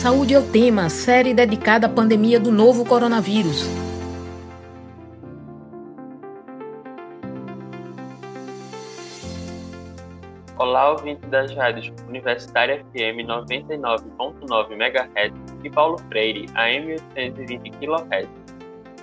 Saúde é o tema, série dedicada à pandemia do novo coronavírus. Olá, ouvinte das rádios Universitária FM 99.9 MHz e Paulo Freire AM 820 kHz.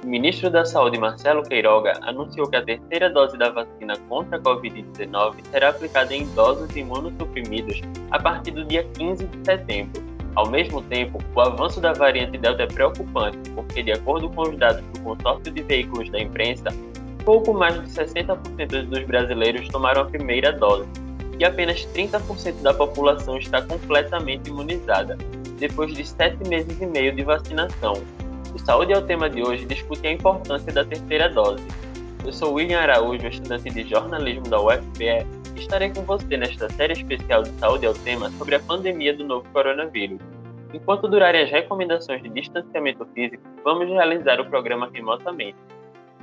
O ministro da Saúde, Marcelo Queiroga, anunciou que a terceira dose da vacina contra a Covid-19 será aplicada em idosos imunossuprimidos a partir do dia 15 de setembro. Ao mesmo tempo, o avanço da variante Delta é preocupante, porque, de acordo com os dados do consórcio de veículos da imprensa, pouco mais de 60% dos brasileiros tomaram a primeira dose e apenas 30% da população está completamente imunizada, depois de sete meses e meio de vacinação. O Saúde é o tema de hoje discute a importância da terceira dose. Eu sou William Araújo, estudante de jornalismo da UFPE, estarei com você nesta série especial de Saúde é o tema sobre a pandemia do novo coronavírus. Enquanto durarem as recomendações de distanciamento físico, vamos realizar o programa remotamente.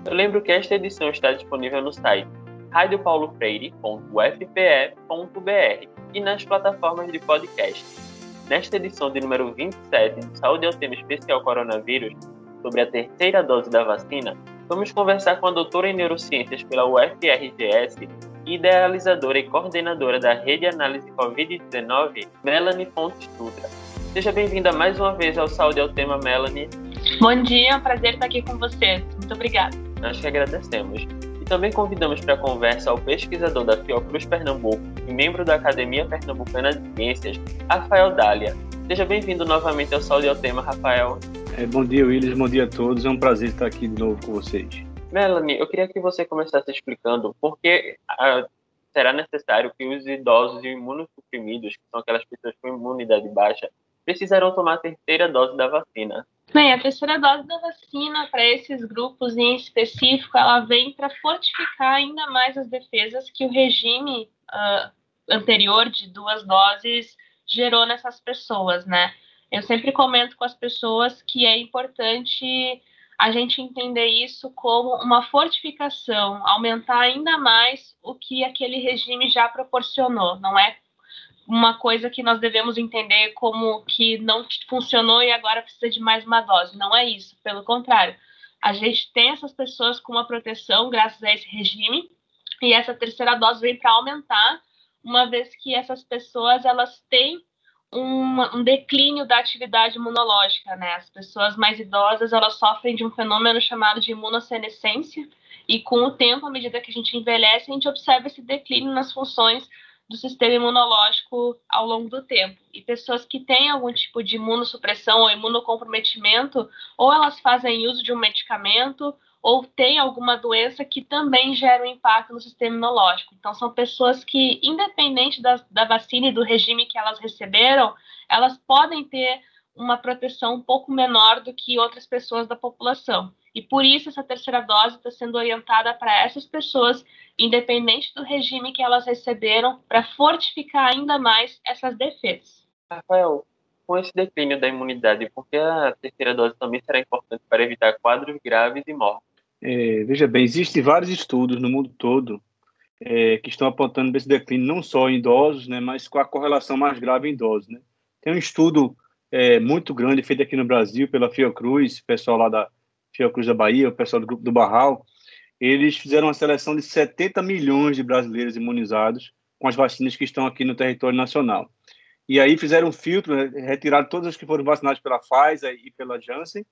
Eu lembro que esta edição está disponível no site radiopaulofreire.ufpe.br e nas plataformas de podcast. Nesta edição de número 27 de Saúde ao Tema Especial Coronavírus, sobre a terceira dose da vacina, vamos conversar com a doutora em Neurociências pela UFRGS idealizadora e coordenadora da Rede Análise Covid-19, Melanie Fontes Dutra. Seja bem-vinda mais uma vez ao Saúde ao Tema, Melanie. Bom dia, é um prazer estar aqui com vocês. Muito obrigada. Nós que agradecemos. E também convidamos para a conversa o pesquisador da Fiocruz Pernambuco e membro da Academia Pernambucana de Ciências, Rafael Dália. Seja bem-vindo novamente ao Saúde ao Tema, Rafael. É, bom dia, Willis. Bom dia a todos. É um prazer estar aqui de novo com vocês. Melanie, eu queria que você começasse explicando por que ah, será necessário que os idosos e imunossuprimidos, que são aquelas pessoas com imunidade baixa, precisarão tomar a terceira dose da vacina. Bem, a terceira dose da vacina para esses grupos em específico, ela vem para fortificar ainda mais as defesas que o regime uh, anterior de duas doses gerou nessas pessoas, né? Eu sempre comento com as pessoas que é importante a gente entender isso como uma fortificação, aumentar ainda mais o que aquele regime já proporcionou, não é uma coisa que nós devemos entender como que não funcionou e agora precisa de mais uma dose. Não é isso, pelo contrário. A gente tem essas pessoas com uma proteção graças a esse regime e essa terceira dose vem para aumentar, uma vez que essas pessoas elas têm um, um, declínio da atividade imunológica, né? As pessoas mais idosas elas sofrem de um fenômeno chamado de imunossenescência e com o tempo, à medida que a gente envelhece, a gente observa esse declínio nas funções do sistema imunológico ao longo do tempo. E pessoas que têm algum tipo de imunossupressão ou imunocomprometimento, ou elas fazem uso de um medicamento, ou têm alguma doença que também gera um impacto no sistema imunológico. Então, são pessoas que, independente da, da vacina e do regime que elas receberam, elas podem ter uma proteção um pouco menor do que outras pessoas da população. E por isso essa terceira dose está sendo orientada para essas pessoas, independente do regime que elas receberam, para fortificar ainda mais essas defesas. Rafael, com esse declínio da imunidade, por que a terceira dose também será importante para evitar quadros graves e mortes? É, veja bem, existem vários estudos no mundo todo é, que estão apontando esse declínio não só em idosos, né, mas com a correlação mais grave em idosos. Né? Tem um estudo é, muito grande feito aqui no Brasil pela Fiocruz, pessoal lá da Fiocruz da Bahia, o pessoal do Grupo do Barral, eles fizeram uma seleção de 70 milhões de brasileiros imunizados com as vacinas que estão aqui no território nacional. E aí fizeram um filtro, né, retiraram todos os que foram vacinados pela Pfizer e pela Janssen,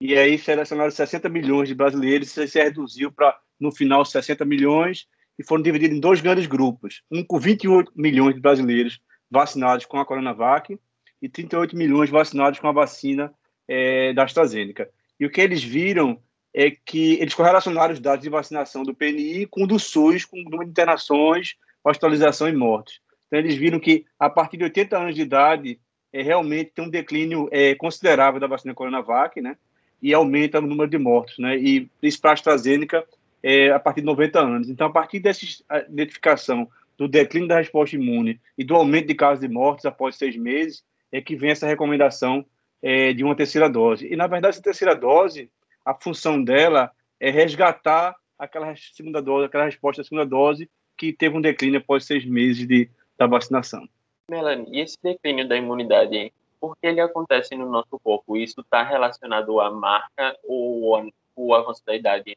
e aí selecionaram 60 milhões de brasileiros, e se reduziu para, no final, 60 milhões, e foram divididos em dois grandes grupos, um com 28 milhões de brasileiros vacinados com a Coronavac e 38 milhões vacinados com a vacina é, da AstraZeneca. E o que eles viram é que eles correlacionaram os dados de vacinação do PNI com o do SUS, com o número de internações, hospitalização e mortes. Então, eles viram que, a partir de 80 anos de idade, é, realmente tem um declínio é, considerável da vacina Coronavac, né? E aumenta o número de mortos, né? E isso para a AstraZeneca é, a partir de 90 anos. Então, a partir dessa identificação do declínio da resposta imune e do aumento de casos de mortes após seis meses, é que vem essa recomendação é, de uma terceira dose. E, na verdade, essa terceira dose, a função dela é resgatar aquela segunda dose, aquela resposta à segunda dose que teve um declínio após seis meses de, da vacinação. Melanie, e esse declínio da imunidade por que ele acontece no nosso corpo? Isso está relacionado à marca ou o avanço da idade?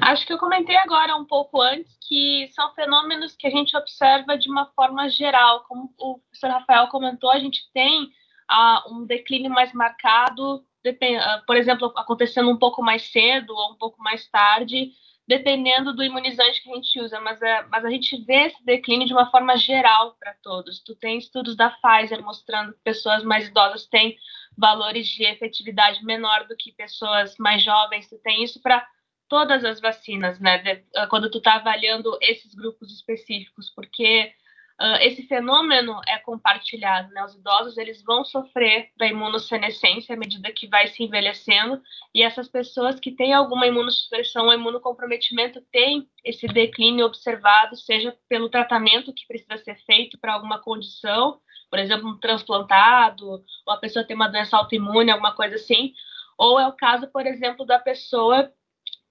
Acho que eu comentei agora um pouco antes que são fenômenos que a gente observa de uma forma geral. Como o professor Rafael comentou, a gente tem uh, um declínio mais marcado, uh, por exemplo, acontecendo um pouco mais cedo ou um pouco mais tarde, dependendo do imunizante que a gente usa, mas, é, mas a gente vê esse declínio de uma forma geral para todos. Tu tem estudos da Pfizer mostrando que pessoas mais idosas têm valores de efetividade menor do que pessoas mais jovens. Tu tem isso para todas as vacinas, né? De, quando tu está avaliando esses grupos específicos, porque Uh, esse fenômeno é compartilhado, né? Os idosos eles vão sofrer da imunossenescência à medida que vai se envelhecendo e essas pessoas que têm alguma imunossupressão ou imunocomprometimento têm esse declínio observado, seja pelo tratamento que precisa ser feito para alguma condição, por exemplo, um transplantado, ou a pessoa tem uma doença autoimune, alguma coisa assim, ou é o caso, por exemplo, da pessoa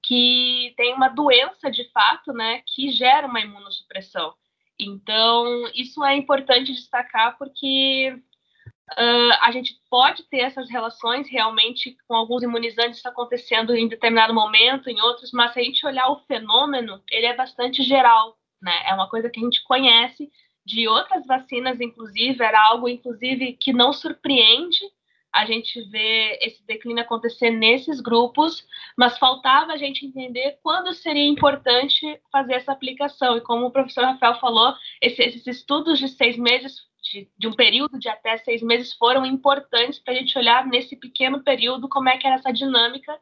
que tem uma doença de fato, né, que gera uma imunossupressão. Então, isso é importante destacar porque uh, a gente pode ter essas relações realmente com alguns imunizantes acontecendo em determinado momento, em outros, mas se a gente olhar o fenômeno, ele é bastante geral, né? É uma coisa que a gente conhece de outras vacinas, inclusive, era algo, inclusive, que não surpreende a gente vê esse declínio acontecer nesses grupos, mas faltava a gente entender quando seria importante fazer essa aplicação. E como o professor Rafael falou, esse, esses estudos de seis meses, de, de, um período de até seis meses, foram importantes para a gente olhar nesse pequeno período como é que era essa dinâmica,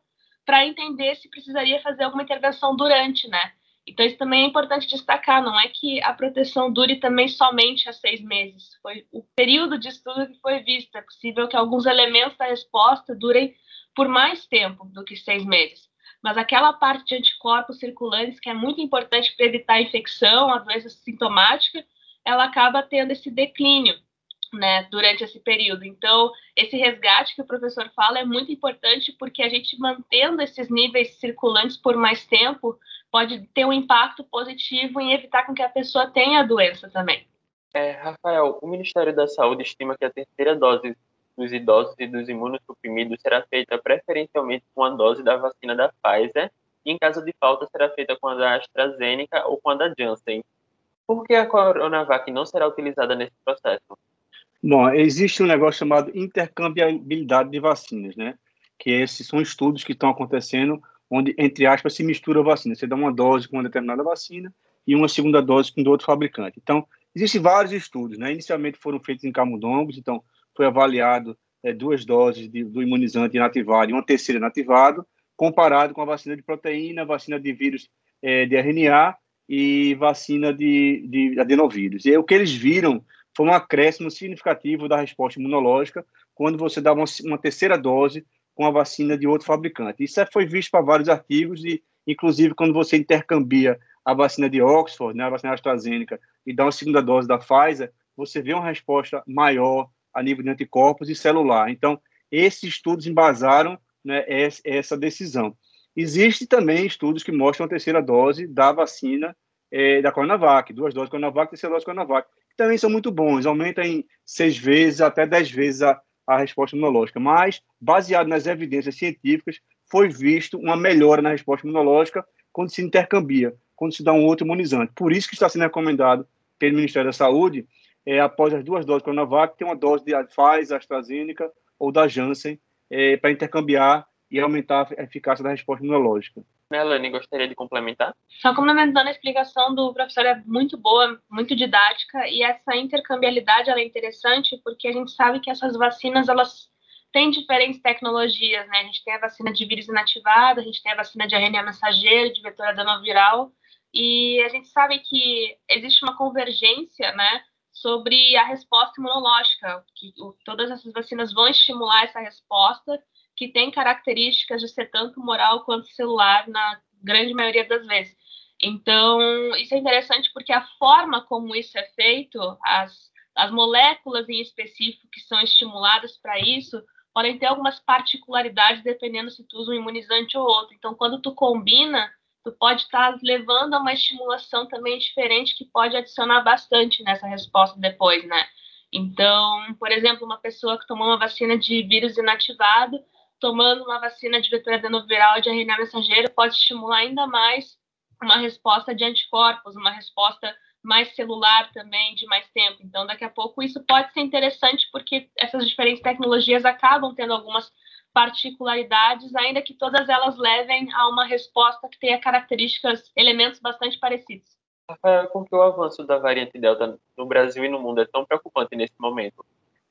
para entender se precisaria fazer alguma intervenção durante, né? Então, isso também é importante destacar, não é que a proteção dure também somente a seis meses. Foi o período de estudo que foi visto. É possível que alguns elementos da resposta durem por mais tempo do que seis meses. Mas aquela parte de anticorpos circulantes, que é muito importante para evitar a infecção, a doença sintomática, ela acaba tendo esse declínio né, durante esse período. Então, esse resgate que o professor fala é muito importante porque a gente mantendo esses níveis circulantes por mais tempo pode ter um impacto positivo em evitar com que a pessoa tenha a doença também. É, Rafael, o Ministério da Saúde estima que a terceira dose dos idosos e dos imunossuprimidos será feita preferencialmente com a dose da vacina da Pfizer e, em caso de falta, será feita com a da AstraZeneca ou com a da Janssen. Por que a Coronavac não será utilizada nesse processo? Bom, existe um negócio chamado intercambiabilidade de vacinas, né? Que esses são estudos que estão acontecendo onde, entre aspas, se mistura a vacina. Você dá uma dose com uma determinada vacina e uma segunda dose com do outro fabricante. Então, existem vários estudos, né? Inicialmente foram feitos em camundongos, então foi avaliado é, duas doses de, do imunizante inativado e uma terceira inativado, comparado com a vacina de proteína, vacina de vírus é, de RNA e vacina de, de adenovírus. E aí, o que eles viram foi um acréscimo significativo da resposta imunológica quando você dá uma, uma terceira dose com a vacina de outro fabricante. Isso é, foi visto para vários artigos e, inclusive, quando você intercambia a vacina de Oxford, né, a vacina AstraZeneca, e dá uma segunda dose da Pfizer, você vê uma resposta maior a nível de anticorpos e celular. Então, esses estudos embasaram né, essa decisão. Existem também estudos que mostram a terceira dose da vacina é, da Coronavac, duas doses de Coronavac, terceira dose Coronavac também são muito bons, aumenta em seis vezes até dez vezes a, a resposta imunológica. Mas, baseado nas evidências científicas, foi visto uma melhora na resposta imunológica quando se intercambia, quando se dá um outro imunizante. Por isso que está sendo recomendado pelo Ministério da Saúde, é, após as duas doses de Coronavac, ter uma dose de Pfizer, AstraZeneca ou da Janssen é, para intercambiar e aumentar a eficácia da resposta imunológica. Melanie, gostaria de complementar? Só complementando a explicação do professor, é muito boa, muito didática, e essa intercambiabilidade é interessante porque a gente sabe que essas vacinas, elas têm diferentes tecnologias, né? A gente tem a vacina de vírus inativado, a gente tem a vacina de RNA mensageiro, de vetor adenoviral, e a gente sabe que existe uma convergência, né, sobre a resposta imunológica, que todas essas vacinas vão estimular essa resposta, que tem características de ser tanto moral quanto celular na grande maioria das vezes. Então, isso é interessante porque a forma como isso é feito, as, as moléculas em específico que são estimuladas para isso, podem ter algumas particularidades dependendo se tu usa um imunizante ou outro. Então, quando tu combina, tu pode estar tá levando a uma estimulação também diferente que pode adicionar bastante nessa resposta depois, né? Então, por exemplo, uma pessoa que tomou uma vacina de vírus inativado, tomando uma vacina de vetor adenoviral de RNA mensageiro, pode estimular ainda mais uma resposta de anticorpos, uma resposta mais celular também, de mais tempo. Então, daqui a pouco, isso pode ser interessante, porque essas diferentes tecnologias acabam tendo algumas particularidades, ainda que todas elas levem a uma resposta que tenha características, elementos bastante parecidos. Rafael, por que o avanço da variante Delta no Brasil e no mundo é tão preocupante nesse momento?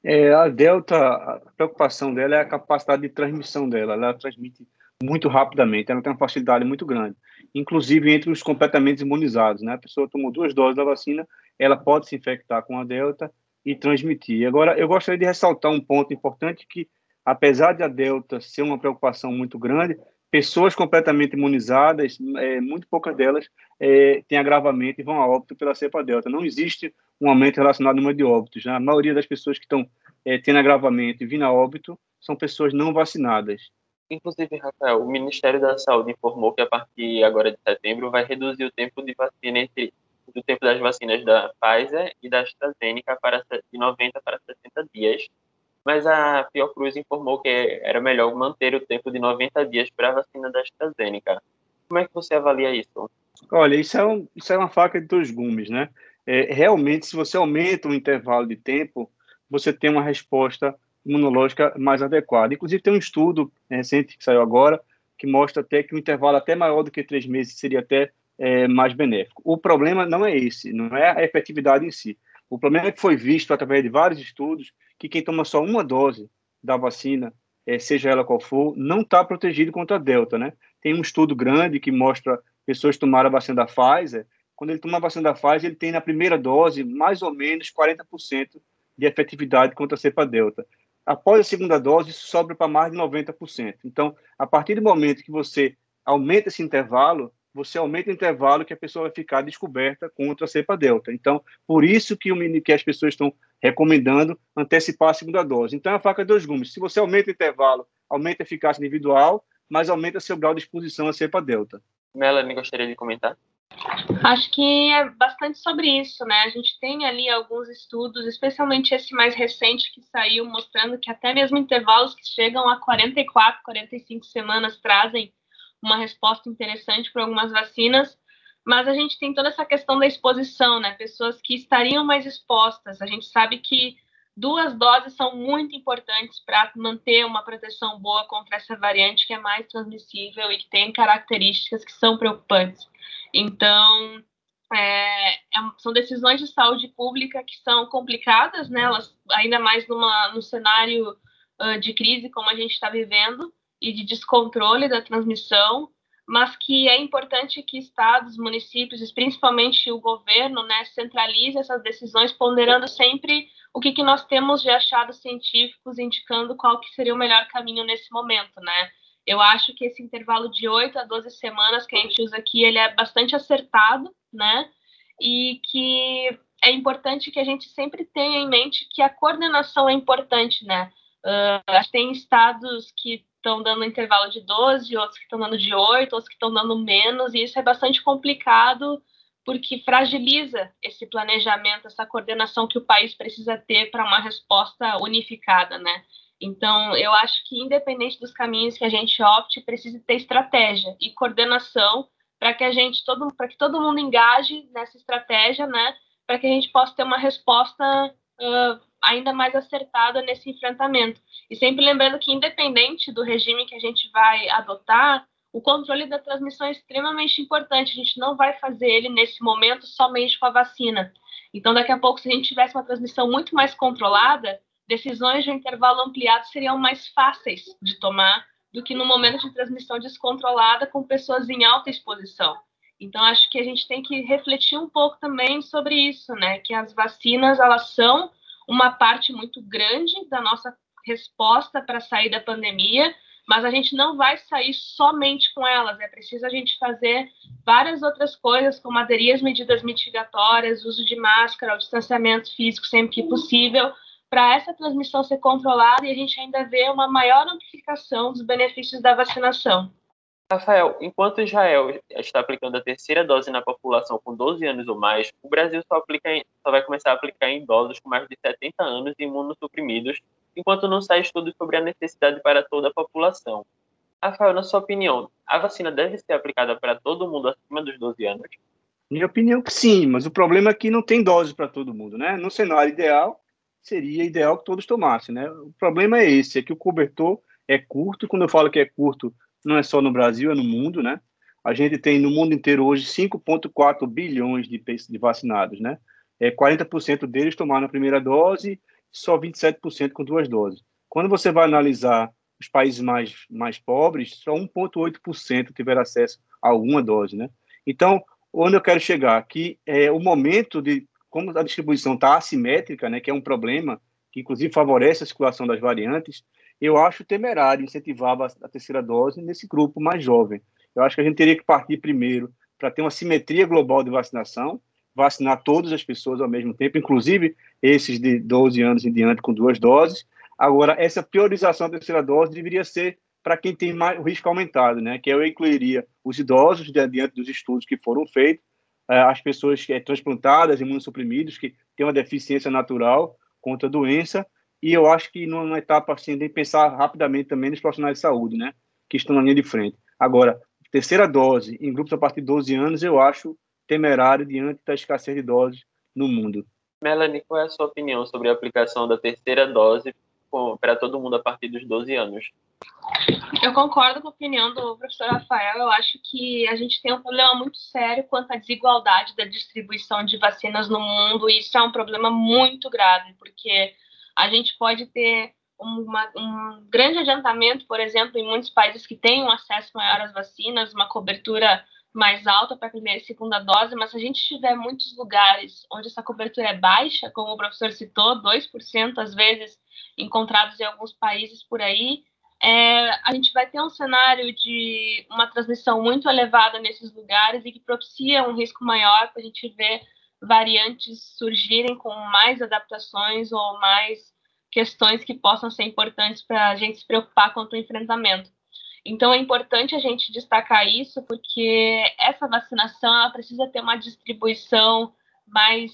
É, a Delta, a preocupação dela é a capacidade de transmissão dela. Ela transmite muito rapidamente, ela tem uma facilidade muito grande, inclusive entre os completamente imunizados. Né? A pessoa tomou duas doses da vacina, ela pode se infectar com a Delta e transmitir. Agora, eu gostaria de ressaltar um ponto importante que, apesar de a Delta ser uma preocupação muito grande, pessoas completamente imunizadas, é, muito poucas delas é, têm agravamento e vão a óbito pela cepa delta. Não existe um aumento relacionado ao número de óbitos. Né? A maioria das pessoas que estão é, tendo agravamento e vindo a óbito são pessoas não vacinadas. Inclusive, Rafael, o Ministério da Saúde informou que a partir agora de setembro vai reduzir o tempo de vacina entre o tempo das vacinas da Pfizer e da AstraZeneca para de 90 para 60 dias mas a Fiocruz informou que era melhor manter o tempo de 90 dias para a vacina da AstraZeneca. Como é que você avalia isso? Olha, isso é, um, isso é uma faca de dois gumes, né? É, realmente, se você aumenta o intervalo de tempo, você tem uma resposta imunológica mais adequada. Inclusive, tem um estudo recente que saiu agora que mostra até que um intervalo até maior do que três meses seria até é, mais benéfico. O problema não é esse, não é a efetividade em si. O problema é que foi visto através de vários estudos que quem toma só uma dose da vacina, é, seja ela qual for, não está protegido contra a Delta, né? Tem um estudo grande que mostra pessoas que tomaram a vacina da Pfizer, quando ele toma a vacina da Pfizer, ele tem na primeira dose mais ou menos 40% de efetividade contra a cepa Delta. Após a segunda dose, isso sobra para mais de 90%. Então, a partir do momento que você aumenta esse intervalo, você aumenta o intervalo que a pessoa vai ficar descoberta contra a cepa delta. Então, por isso que, o, que as pessoas estão recomendando antecipar a segunda dose. Então, é a faca de dois gumes. Se você aumenta o intervalo, aumenta a eficácia individual, mas aumenta seu grau de exposição à cepa delta. Melanie, gostaria de comentar? Acho que é bastante sobre isso, né? A gente tem ali alguns estudos, especialmente esse mais recente que saiu, mostrando que até mesmo intervalos que chegam a 44, 45 semanas trazem uma resposta interessante para algumas vacinas, mas a gente tem toda essa questão da exposição, né? Pessoas que estariam mais expostas. A gente sabe que duas doses são muito importantes para manter uma proteção boa contra essa variante que é mais transmissível e que tem características que são preocupantes. Então, é, é, são decisões de saúde pública que são complicadas, né? Elas, ainda mais numa, num cenário uh, de crise como a gente está vivendo e de descontrole da transmissão, mas que é importante que estados, municípios, principalmente o governo, né, centralize essas decisões, ponderando sempre o que, que nós temos de achados científicos indicando qual que seria o melhor caminho nesse momento, né? Eu acho que esse intervalo de 8 a 12 semanas que a gente usa aqui, ele é bastante acertado, né? E que é importante que a gente sempre tenha em mente que a coordenação é importante, né? Uh, tem estados que estão dando intervalo de 12, outros que estão dando de 8, outros que estão dando menos, e isso é bastante complicado porque fragiliza esse planejamento, essa coordenação que o país precisa ter para uma resposta unificada, né? Então, eu acho que independente dos caminhos que a gente opte, precisa ter estratégia e coordenação para que a gente todo para que todo mundo engaje nessa estratégia, né? Para que a gente possa ter uma resposta uh, ainda mais acertada nesse enfrentamento. E sempre lembrando que, independente do regime que a gente vai adotar, o controle da transmissão é extremamente importante. A gente não vai fazer ele nesse momento somente com a vacina. Então, daqui a pouco, se a gente tivesse uma transmissão muito mais controlada, decisões de intervalo ampliado seriam mais fáceis de tomar do que no momento de transmissão descontrolada com pessoas em alta exposição. Então, acho que a gente tem que refletir um pouco também sobre isso, né? Que as vacinas, elas são uma parte muito grande da nossa resposta para sair da pandemia, mas a gente não vai sair somente com elas. É preciso a gente fazer várias outras coisas, como aderir às medidas mitigatórias, uso de máscara, o distanciamento físico sempre que possível, para essa transmissão ser controlada e a gente ainda ver uma maior amplificação dos benefícios da vacinação. Rafael, enquanto Israel está aplicando a terceira dose na população com 12 anos ou mais, o Brasil só, aplica em, só vai começar a aplicar em idosos com mais de 70 anos e imunossuprimidos, enquanto não sai estudo sobre a necessidade para toda a população. Rafael, na sua opinião, a vacina deve ser aplicada para todo mundo acima dos 12 anos? Minha opinião é que sim, mas o problema é que não tem dose para todo mundo, né? No cenário ideal, seria ideal que todos tomassem, né? O problema é esse, é que o cobertor é curto, quando eu falo que é curto, não é só no Brasil, é no mundo, né? A gente tem no mundo inteiro hoje 5,4 bilhões de, de vacinados, né? É, 40% deles tomaram a primeira dose, só 27% com duas doses. Quando você vai analisar os países mais, mais pobres, só 1,8% tiveram acesso a alguma dose, né? Então, onde eu quero chegar aqui é o momento de como a distribuição está assimétrica, né, que é um problema que inclusive favorece a circulação das variantes, eu acho temerário incentivar a terceira dose nesse grupo mais jovem. Eu acho que a gente teria que partir primeiro para ter uma simetria global de vacinação, vacinar todas as pessoas ao mesmo tempo, inclusive esses de 12 anos em diante com duas doses. Agora, essa priorização da terceira dose deveria ser para quem tem mais, o risco aumentado, né? que eu incluiria os idosos, diante dos estudos que foram feitos, as pessoas que é, transplantadas, imunossuprimidos, que têm uma deficiência natural contra a doença, e eu acho que numa etapa assim, de pensar rapidamente também nos profissionais de saúde, né, que estão na linha de frente. Agora, terceira dose em grupos a partir de 12 anos, eu acho temerário diante da escassez de doses no mundo. Melanie, qual é a sua opinião sobre a aplicação da terceira dose para todo mundo a partir dos 12 anos? Eu concordo com a opinião do professor Rafael. Eu acho que a gente tem um problema muito sério quanto à desigualdade da distribuição de vacinas no mundo, e isso é um problema muito grave, porque a gente pode ter uma, um grande adiantamento, por exemplo, em muitos países que têm um acesso maior às vacinas, uma cobertura mais alta para a primeira e segunda dose, mas se a gente tiver muitos lugares onde essa cobertura é baixa, como o professor citou, 2% às vezes encontrados em alguns países por aí, é, a gente vai ter um cenário de uma transmissão muito elevada nesses lugares e que propicia um risco maior para a gente ver variantes surgirem com mais adaptações ou mais questões que possam ser importantes para a gente se preocupar quanto ao enfrentamento. Então é importante a gente destacar isso porque essa vacinação ela precisa ter uma distribuição mais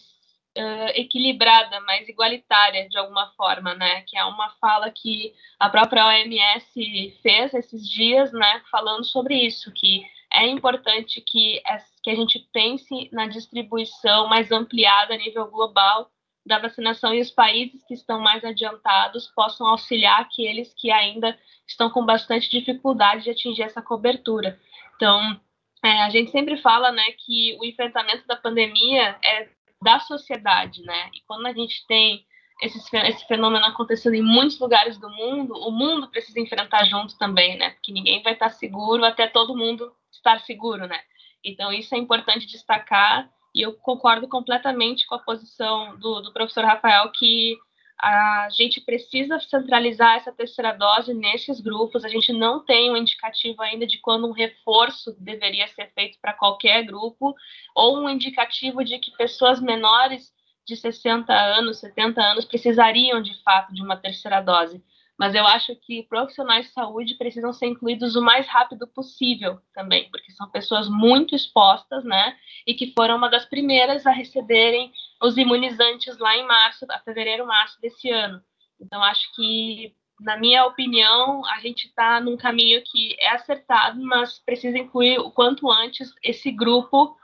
uh, equilibrada, mais igualitária de alguma forma, né? Que é uma fala que a própria OMS fez esses dias, né? Falando sobre isso, que é importante que, que a gente pense na distribuição mais ampliada a nível global da vacinação e os países que estão mais adiantados possam auxiliar aqueles que ainda estão com bastante dificuldade de atingir essa cobertura. Então, é, a gente sempre fala né, que o enfrentamento da pandemia é da sociedade, né? E quando a gente tem esse, esse fenômeno acontecendo em muitos lugares do mundo, o mundo precisa enfrentar junto também, né? Porque ninguém vai estar seguro até todo mundo estar seguro, né? Então, isso é importante destacar, e eu concordo completamente com a posição do, do professor Rafael que a gente precisa centralizar essa terceira dose nesses grupos. A gente não tem um indicativo ainda de quando um reforço deveria ser feito para qualquer grupo, ou um indicativo de que pessoas menores de 60 anos, 70 anos precisariam de fato de uma terceira dose mas eu acho que profissionais de saúde precisam ser incluídos o mais rápido possível também, porque são pessoas muito expostas, né? E que foram uma das primeiras a receberem os imunizantes lá em março, a fevereiro, março desse ano. Então, acho que, na minha opinião, a gente está num caminho que é acertado, mas precisa incluir o quanto antes esse grupo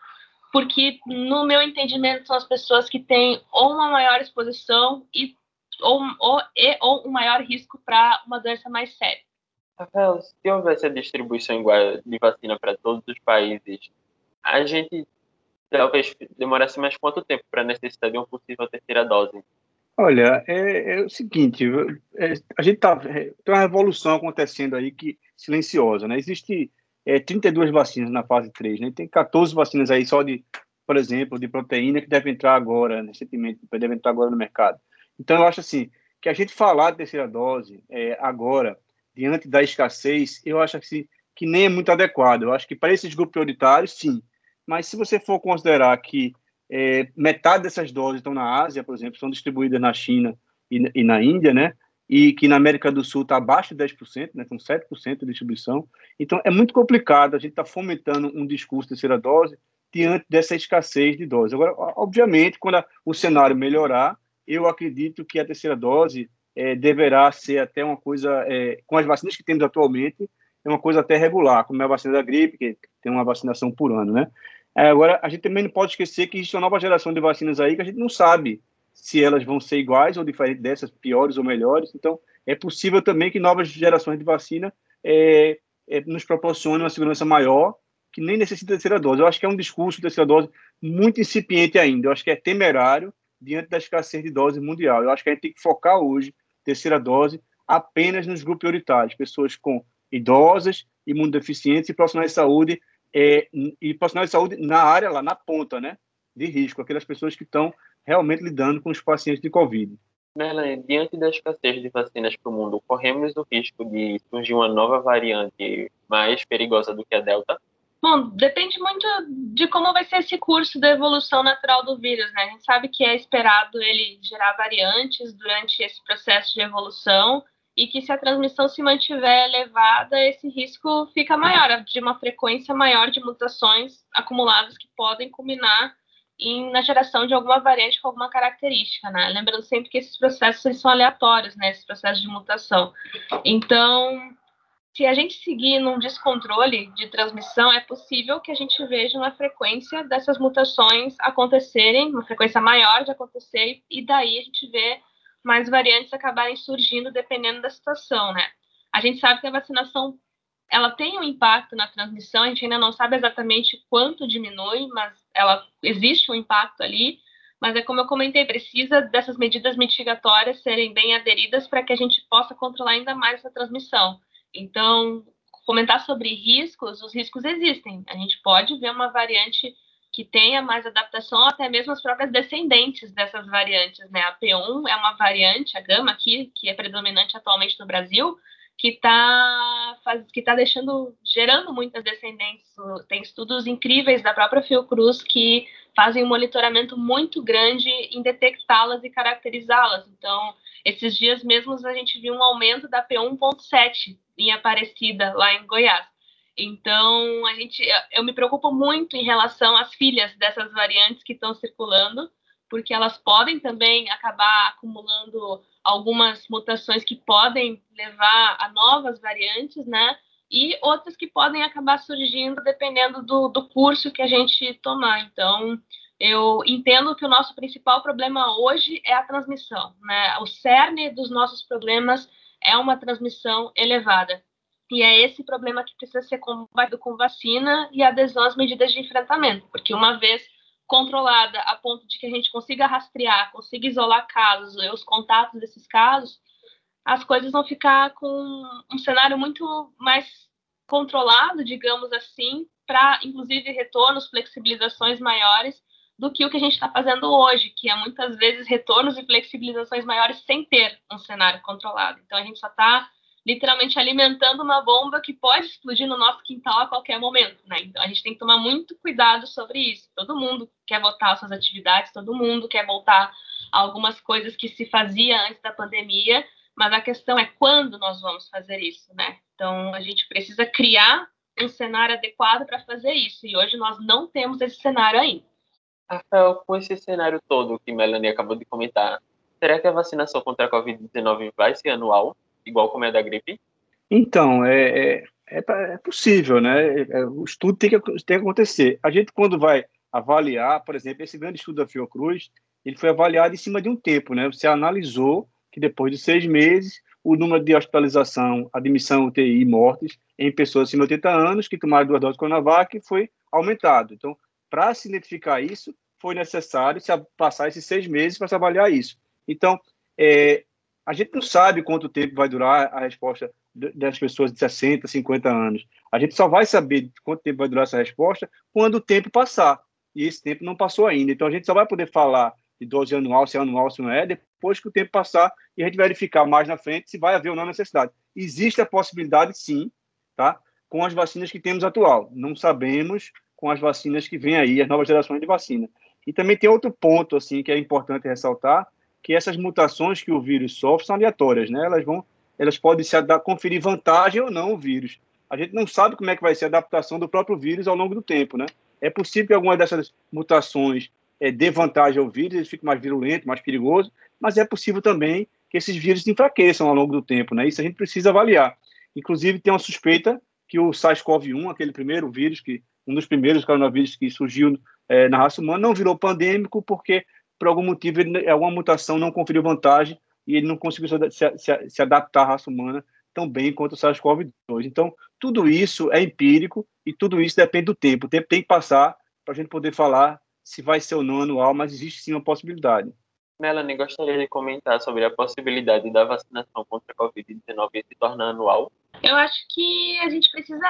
porque no meu entendimento são as pessoas que têm ou uma maior exposição e ou, ou, e, ou um maior risco para uma doença mais séria. Rafael, se houvesse a distribuição igual de vacina para todos os países, a gente talvez demorasse mais quanto tempo para necessitar de uma possível terceira dose? Olha, é, é o seguinte, é, a gente tá, é, tem uma revolução acontecendo aí que silenciosa, né? Existe é, 32 vacinas na fase 3, né? Tem 14 vacinas aí só de, por exemplo, de proteína que devem entrar agora, recentemente, devem entrar agora no mercado. Então, eu acho assim, que a gente falar de terceira dose é, agora, diante da escassez, eu acho assim, que nem é muito adequado. Eu acho que para esses grupos prioritários, sim. Mas se você for considerar que é, metade dessas doses estão na Ásia, por exemplo, são distribuídas na China e, e, na Índia, né? e que na América do Sul está abaixo de 10%, né, com 7% de distribuição. Então, é muito complicado a gente estar tá fomentando um discurso de terceira dose diante dessa escassez de doses. Agora, obviamente, quando a, o cenário melhorar, eu acredito que a terceira dose é, deverá ser até uma coisa, é, com as vacinas que temos atualmente, é uma coisa até regular, como é a vacina da gripe, que tem uma vacinação por ano, né? É, agora, a gente também não pode esquecer que existe uma nova geração de vacinas aí que a gente não sabe se elas vão ser iguais ou diferentes dessas, piores ou melhores. Então, é possível também que novas gerações de vacina é, é, nos proporcionem uma segurança maior, que nem necessita de terceira dose. Eu acho que é um discurso de terceira dose muito incipiente ainda. Eu acho que é temerário diante da escassez de dose mundial. Eu acho que a gente tem que focar hoje, terceira dose, apenas nos grupos prioritários, pessoas com idosas, imunodeficientes e profissionais de saúde, é, e profissionais de saúde na área, lá na ponta, né, de risco, aquelas pessoas que estão realmente lidando com os pacientes de Covid. Melanie, diante da escassez de vacinas para o mundo, corremos o risco de surgir uma nova variante mais perigosa do que a Delta? Bom, depende muito de como vai ser esse curso da evolução natural do vírus, né? A gente sabe que é esperado ele gerar variantes durante esse processo de evolução e que se a transmissão se mantiver elevada, esse risco fica maior, de uma frequência maior de mutações acumuladas que podem culminar em, na geração de alguma variante com alguma característica, né? Lembrando sempre que esses processos são aleatórios, né? Esses processos de mutação. Então, se a gente seguir num descontrole de transmissão, é possível que a gente veja uma frequência dessas mutações acontecerem, uma frequência maior de acontecer, e daí a gente vê mais variantes acabarem surgindo dependendo da situação, né? A gente sabe que a vacinação ela tem um impacto na transmissão, a gente ainda não sabe exatamente quanto diminui, mas ela existe um impacto ali. Mas é como eu comentei, precisa dessas medidas mitigatórias serem bem aderidas para que a gente possa controlar ainda mais essa transmissão. Então, comentar sobre riscos, os riscos existem. A gente pode ver uma variante que tenha mais adaptação, até mesmo as próprias descendentes dessas variantes, né? A P1 é uma variante, a gama aqui, que é predominante atualmente no Brasil, que está que tá deixando gerando muitas descendentes. Tem estudos incríveis da própria Fiocruz que fazem um monitoramento muito grande em detectá-las e caracterizá-las. Então, esses dias mesmos a gente viu um aumento da P1.7 em Aparecida, lá em Goiás. Então, a gente, eu me preocupo muito em relação às filhas dessas variantes que estão circulando, porque elas podem também acabar acumulando algumas mutações que podem levar a novas variantes, né? E outras que podem acabar surgindo dependendo do, do curso que a gente tomar. Então, eu entendo que o nosso principal problema hoje é a transmissão, né? O cerne dos nossos problemas é uma transmissão elevada. E é esse problema que precisa ser combatido com vacina e adesão às medidas de enfrentamento, porque uma vez controlada a ponto de que a gente consiga rastrear, consiga isolar casos, os contatos desses casos, as coisas vão ficar com um cenário muito mais controlado, digamos assim, para inclusive retornos, flexibilizações maiores do que o que a gente está fazendo hoje, que é muitas vezes retornos e flexibilizações maiores sem ter um cenário controlado. Então a gente só está literalmente alimentando uma bomba que pode explodir no nosso quintal a qualquer momento, né? Então a gente tem que tomar muito cuidado sobre isso. Todo mundo quer voltar às suas atividades, todo mundo quer voltar a algumas coisas que se fazia antes da pandemia, mas a questão é quando nós vamos fazer isso, né? Então a gente precisa criar um cenário adequado para fazer isso, e hoje nós não temos esse cenário ainda. Rafael, com esse cenário todo que Melanie acabou de comentar, será que a vacinação contra a Covid-19 vai ser anual? Igual como é da gripe? Então, é, é, é, é possível, né? É, o estudo tem que, tem que acontecer. A gente, quando vai avaliar, por exemplo, esse grande estudo da Fiocruz, ele foi avaliado em cima de um tempo, né? Você analisou que depois de seis meses, o número de hospitalização, admissão, UTI e mortes em pessoas acima de 80 anos que tomaram duas doses de Coronavac foi aumentado. Então, para se identificar isso, foi necessário se passar esses seis meses para se avaliar isso. Então, é, a gente não sabe quanto tempo vai durar a resposta das pessoas de 60, 50 anos. A gente só vai saber quanto tempo vai durar essa resposta quando o tempo passar. E esse tempo não passou ainda. Então a gente só vai poder falar de dose anual, se é anual, se não é, depois que o tempo passar e a gente verificar mais na frente se vai haver ou não necessidade. Existe a possibilidade, sim, tá? com as vacinas que temos atual. Não sabemos com as vacinas que vêm aí, as novas gerações de vacina. E também tem outro ponto assim que é importante ressaltar, que essas mutações que o vírus sofre são aleatórias, né? Elas vão, elas podem se conferir vantagem ou não ao vírus. A gente não sabe como é que vai ser a adaptação do próprio vírus ao longo do tempo, né? É possível que alguma dessas mutações é, dê vantagem ao vírus, ele fique mais virulento, mais perigoso, mas é possível também que esses vírus enfraqueçam ao longo do tempo, né? Isso a gente precisa avaliar. Inclusive, tem uma suspeita que o SARS-CoV-1, aquele primeiro vírus, que um dos primeiros coronavírus que surgiu é, na raça humana, não virou pandêmico porque, por algum motivo, ele, alguma mutação não conferiu vantagem e ele não conseguiu se, se, se adaptar à raça humana tão bem quanto o SARS-CoV-2. Então, tudo isso é empírico e tudo isso depende do tempo. O tempo tem que passar para a gente poder falar se vai ser ou não anual, mas existe sim uma possibilidade. Melanie, gostaria de comentar sobre a possibilidade da vacinação contra a Covid-19 se tornar anual? Eu acho que a gente precisa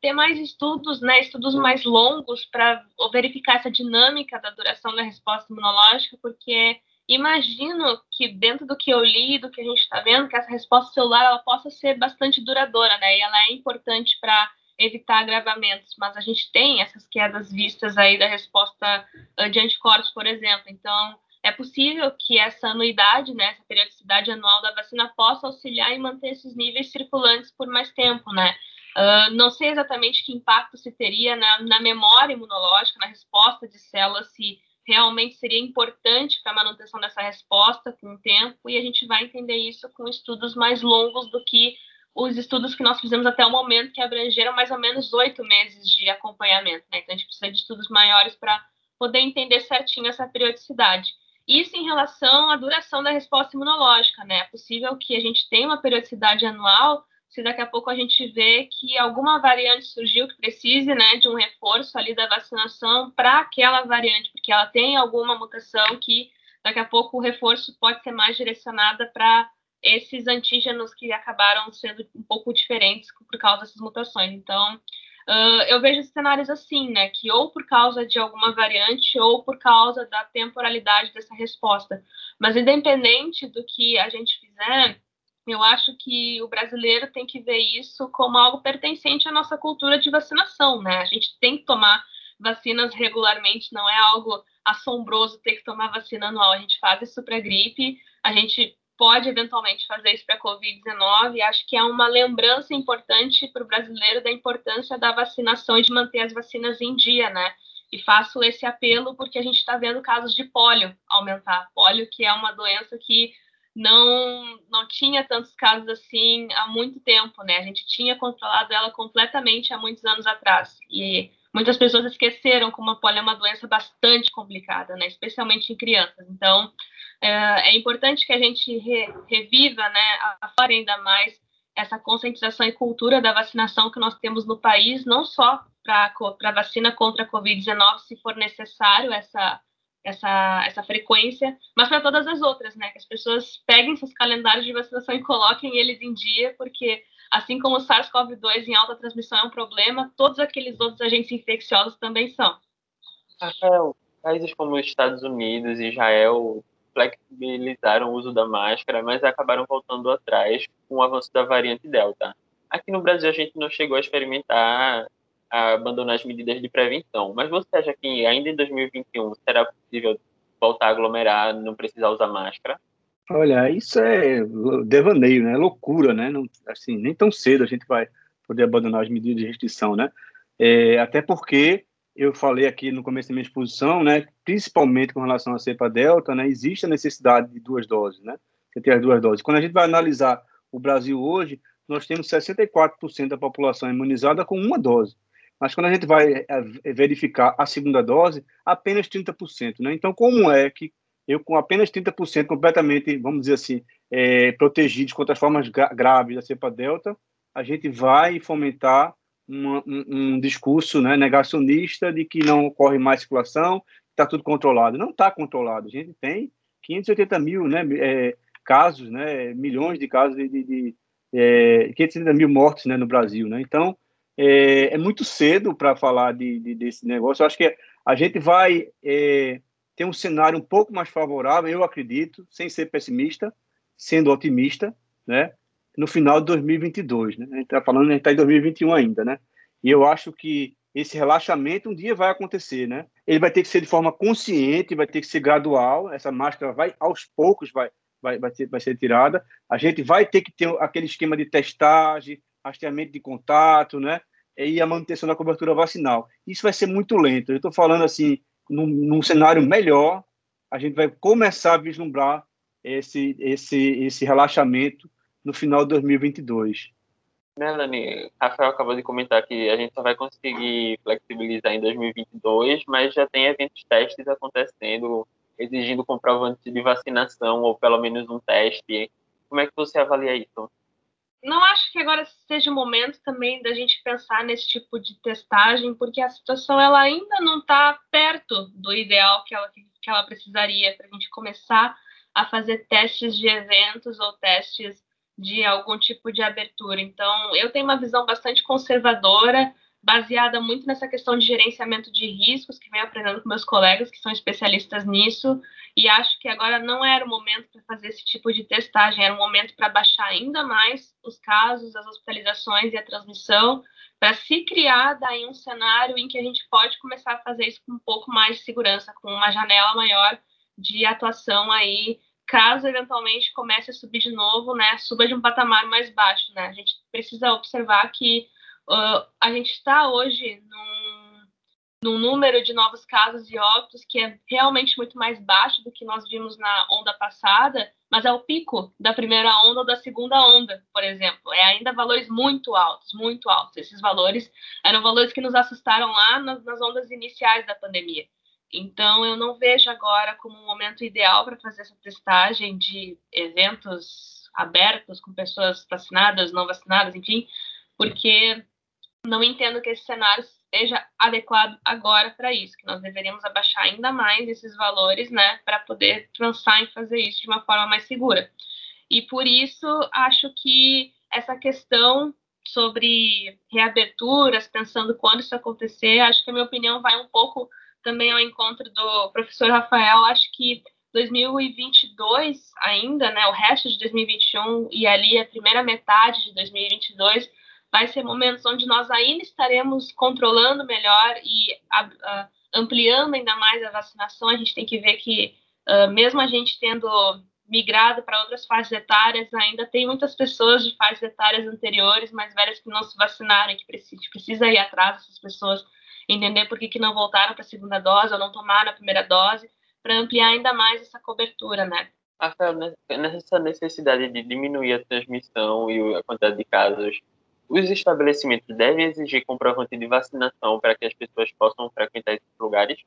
ter mais estudos, né, estudos mais longos para verificar essa dinâmica da duração da resposta imunológica, porque imagino que dentro do que eu li, do que a gente está vendo, que essa resposta celular ela possa ser bastante duradoura, né, e ela é importante para evitar agravamentos, mas a gente tem essas quedas vistas aí da resposta de anticorpos, por exemplo, então é possível que essa anuidade, né, essa periodicidade anual da vacina possa auxiliar em manter esses níveis circulantes por mais tempo, né? Uh, não sei exatamente que impacto se teria na, na, memória imunológica, na resposta de células, se realmente seria importante para a manutenção dessa resposta com o tempo, e a gente vai entender isso com estudos mais longos do que os estudos que nós fizemos até o momento, que abrangeram mais ou menos oito meses de acompanhamento. Né? Então, a gente precisa de estudos maiores para poder entender certinho essa periodicidade. Isso em relação à duração da resposta imunológica, né? É possível que a gente tenha uma periodicidade anual se daqui a pouco a gente vê que alguma variante surgiu que precise, né, de um reforço ali da vacinação para aquela variante, porque ela tem alguma mutação que daqui a pouco o reforço pode ser mais direcionada para esses antígenos que acabaram sendo um pouco diferentes por causa dessas mutações. Então, Uh, eu vejo cenários assim, né, que ou por causa de alguma variante ou por causa da temporalidade dessa resposta. Mas independente do que a gente fizer, eu acho que o brasileiro tem que ver isso como algo pertencente à nossa cultura de vacinação, né? A gente tem que tomar vacinas regularmente, não é algo assombroso ter que tomar vacina anual. A gente faz isso para gripe, a gente pode eventualmente fazer isso para a Covid-19. Acho que é uma lembrança importante para o brasileiro da importância da vacinação e de manter as vacinas em dia, né? E faço esse apelo porque a gente está vendo casos de pólio aumentar. Pólio, que é uma doença que não, não tinha tantos casos assim há muito tempo, né? A gente tinha controlado ela completamente há muitos anos atrás. E muitas pessoas esqueceram como a polio é uma doença bastante complicada, né? Especialmente em crianças. Então, é, é importante que a gente re, reviva, né, afora ainda mais essa conscientização e cultura da vacinação que nós temos no país, não só para a vacina contra a Covid-19, se for necessário essa, essa, essa frequência, mas para todas as outras, né? Que as pessoas peguem seus calendários de vacinação e coloquem eles em dia, porque assim como o SARS-CoV-2 em alta transmissão é um problema, todos aqueles outros agentes infecciosos também são. Rafael, países como os Estados Unidos Israel flexibilizaram o uso da máscara, mas acabaram voltando atrás com o avanço da variante Delta. Aqui no Brasil a gente não chegou a experimentar a abandonar as medidas de prevenção, mas você acha que ainda em 2021 será possível voltar a aglomerar, não precisar usar máscara? Olha, isso é devaneio, né? É loucura, né? Não, assim, nem tão cedo a gente vai poder abandonar as medidas de restrição, né? É, até porque eu falei aqui no começo da minha exposição, né, principalmente com relação à cepa delta, né, existe a necessidade de duas doses, né, você ter as duas doses. Quando a gente vai analisar o Brasil hoje, nós temos 64% da população imunizada com uma dose. Mas quando a gente vai é, verificar a segunda dose, apenas 30%. Né? Então, como é que eu, com apenas 30% completamente, vamos dizer assim, é, protegidos contra as formas graves da cepa delta, a gente vai fomentar um, um, discurso né, negacionista de que não ocorre mais circulação, está tudo controlado. Não está controlado. A gente tem 580 mil né, é, casos, né, milhões de casos de, de, de é, 580 mil mortes né, no Brasil. Né? Então, é, é muito cedo para falar de, de, desse negócio. Eu acho que a gente vai é, ter um cenário um pouco mais favorável, eu acredito, sem ser pessimista, sendo otimista, né? No final de 2022, né? A gente está falando, a gente está em 2021 ainda, né? E eu acho que esse relaxamento um dia vai acontecer, né? Ele vai ter que ser de forma consciente, vai ter que ser gradual. Essa máscara vai aos poucos vai vai, vai, ser, vai ser tirada. A gente vai ter que ter aquele esquema de testagem, rastreamento de contato, né? E a manutenção da cobertura vacinal. Isso vai ser muito lento. Eu estou falando assim, num, num cenário melhor, a gente vai começar a vislumbrar esse, esse, esse relaxamento no final de 2022. Melanie, Rafael acabou de comentar que a gente só vai conseguir flexibilizar em 2022, mas já tem eventos testes acontecendo, exigindo comprovante de vacinação ou pelo menos um teste. Como é que você avalia isso? Não acho que agora seja o momento também da gente pensar nesse tipo de testagem, porque a situação ela ainda não está perto do ideal que ela, que ela precisaria para a gente começar a fazer testes de eventos ou testes de algum tipo de abertura. Então, eu tenho uma visão bastante conservadora, baseada muito nessa questão de gerenciamento de riscos, que venho aprendendo com meus colegas que são especialistas nisso, e acho que agora não era o momento para fazer esse tipo de testagem, era um momento para baixar ainda mais os casos, as hospitalizações e a transmissão, para se criar daí um cenário em que a gente pode começar a fazer isso com um pouco mais de segurança, com uma janela maior de atuação aí caso eventualmente comece a subir de novo, né, suba de um patamar mais baixo, né? A gente precisa observar que uh, a gente está hoje num, num, número de novos casos e óbitos que é realmente muito mais baixo do que nós vimos na onda passada, mas é o pico da primeira onda ou da segunda onda, por exemplo. É ainda valores muito altos, muito altos. Esses valores eram valores que nos assustaram lá nas, nas ondas iniciais da pandemia. Então, eu não vejo agora como um momento ideal para fazer essa testagem de eventos abertos com pessoas vacinadas, não vacinadas, enfim, porque não entendo que esse cenário seja adequado agora para isso, que nós deveríamos abaixar ainda mais esses valores, né, para poder pensar em fazer isso de uma forma mais segura. E por isso, acho que essa questão sobre reaberturas, pensando quando isso acontecer, acho que a minha opinião vai um pouco também ao encontro do professor Rafael, acho que 2022 ainda, né, o resto de 2021 e ali a primeira metade de 2022 vai ser momentos onde nós ainda estaremos controlando melhor e ampliando ainda mais a vacinação. A gente tem que ver que uh, mesmo a gente tendo migrado para outras faixas etárias, ainda tem muitas pessoas de faixas etárias anteriores, mais velhas, que não se vacinaram, que precisa, precisa ir atrás dessas pessoas entender por que, que não voltaram para a segunda dose ou não tomaram a primeira dose, para ampliar ainda mais essa cobertura, né? Rafael, nessa necessidade de diminuir a transmissão e a quantidade de casos, os estabelecimentos devem exigir comprovante de vacinação para que as pessoas possam frequentar esses lugares?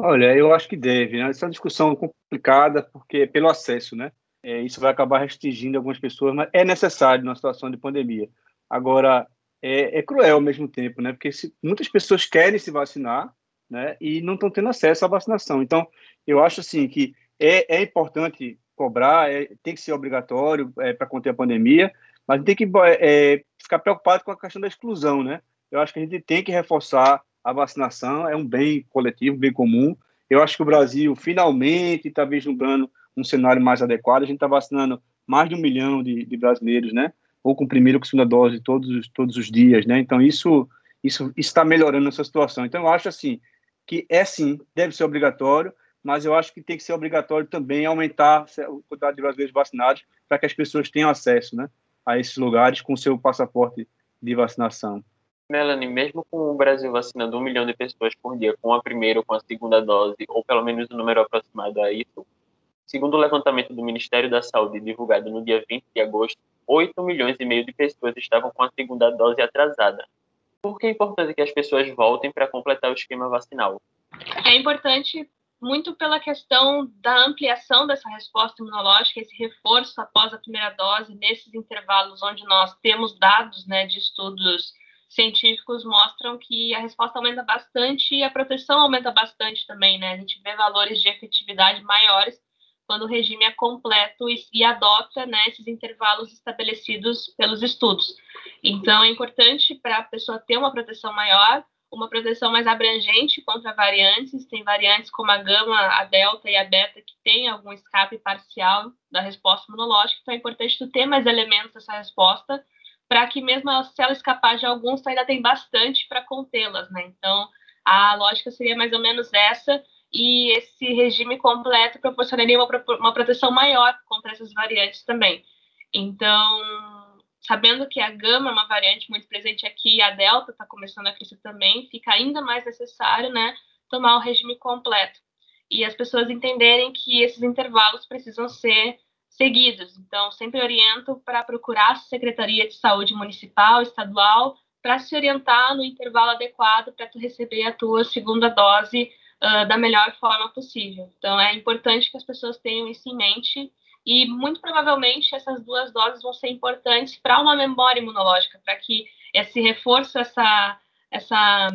Olha, eu acho que deve. Né? Essa é uma discussão complicada porque pelo acesso, né? É, isso vai acabar restringindo algumas pessoas, mas é necessário numa situação de pandemia. Agora, é, é cruel ao mesmo tempo, né? Porque se, muitas pessoas querem se vacinar, né? E não estão tendo acesso à vacinação. Então, eu acho assim que é, é importante cobrar, é, tem que ser obrigatório é, para conter a pandemia, mas tem que é, ficar preocupado com a questão da exclusão, né? Eu acho que a gente tem que reforçar a vacinação, é um bem coletivo, bem comum. Eu acho que o Brasil finalmente está vislumbrando um cenário mais adequado. A gente está vacinando mais de um milhão de, de brasileiros, né? Ou com primeira ou com segunda dose todos, todos os dias, né? Então, isso isso está melhorando essa situação. Então, eu acho assim que é sim, deve ser obrigatório, mas eu acho que tem que ser obrigatório também aumentar a quantidade de brasileiros vacinados para que as pessoas tenham acesso, né, a esses lugares com seu passaporte de vacinação. Melanie, mesmo com o Brasil vacinando um milhão de pessoas por dia com a primeira ou com a segunda dose, ou pelo menos o um número aproximado a isso, segundo o levantamento do Ministério da Saúde divulgado no dia 20 de agosto, 8 milhões e meio de pessoas estavam com a segunda dose atrasada. Por que é importante que as pessoas voltem para completar o esquema vacinal? É importante muito pela questão da ampliação dessa resposta imunológica, esse reforço após a primeira dose, nesses intervalos onde nós temos dados né, de estudos científicos mostram que a resposta aumenta bastante e a proteção aumenta bastante também, né? A gente vê valores de efetividade maiores quando o regime é completo e, e adota né, esses intervalos estabelecidos pelos estudos. Então, é importante para a pessoa ter uma proteção maior, uma proteção mais abrangente contra variantes. Tem variantes como a gama, a delta e a beta que tem algum escape parcial da resposta imunológica. Então, é importante tu ter mais elementos dessa resposta para que mesmo se ela escapar de alguns, ainda tem bastante para contê-las, né? Então, a lógica seria mais ou menos essa, e esse regime completo proporcionaria uma, uma proteção maior contra essas variantes também. Então, sabendo que a gama é uma variante muito presente aqui e a delta está começando a crescer também, fica ainda mais necessário, né, tomar o regime completo. E as pessoas entenderem que esses intervalos precisam ser seguidos. Então, sempre oriento para procurar a Secretaria de Saúde Municipal, estadual, para se orientar no intervalo adequado para tu receber a tua segunda dose uh, da melhor forma possível. Então, é importante que as pessoas tenham isso em mente e, muito provavelmente, essas duas doses vão ser importantes para uma memória imunológica, para que esse reforço, essa, essa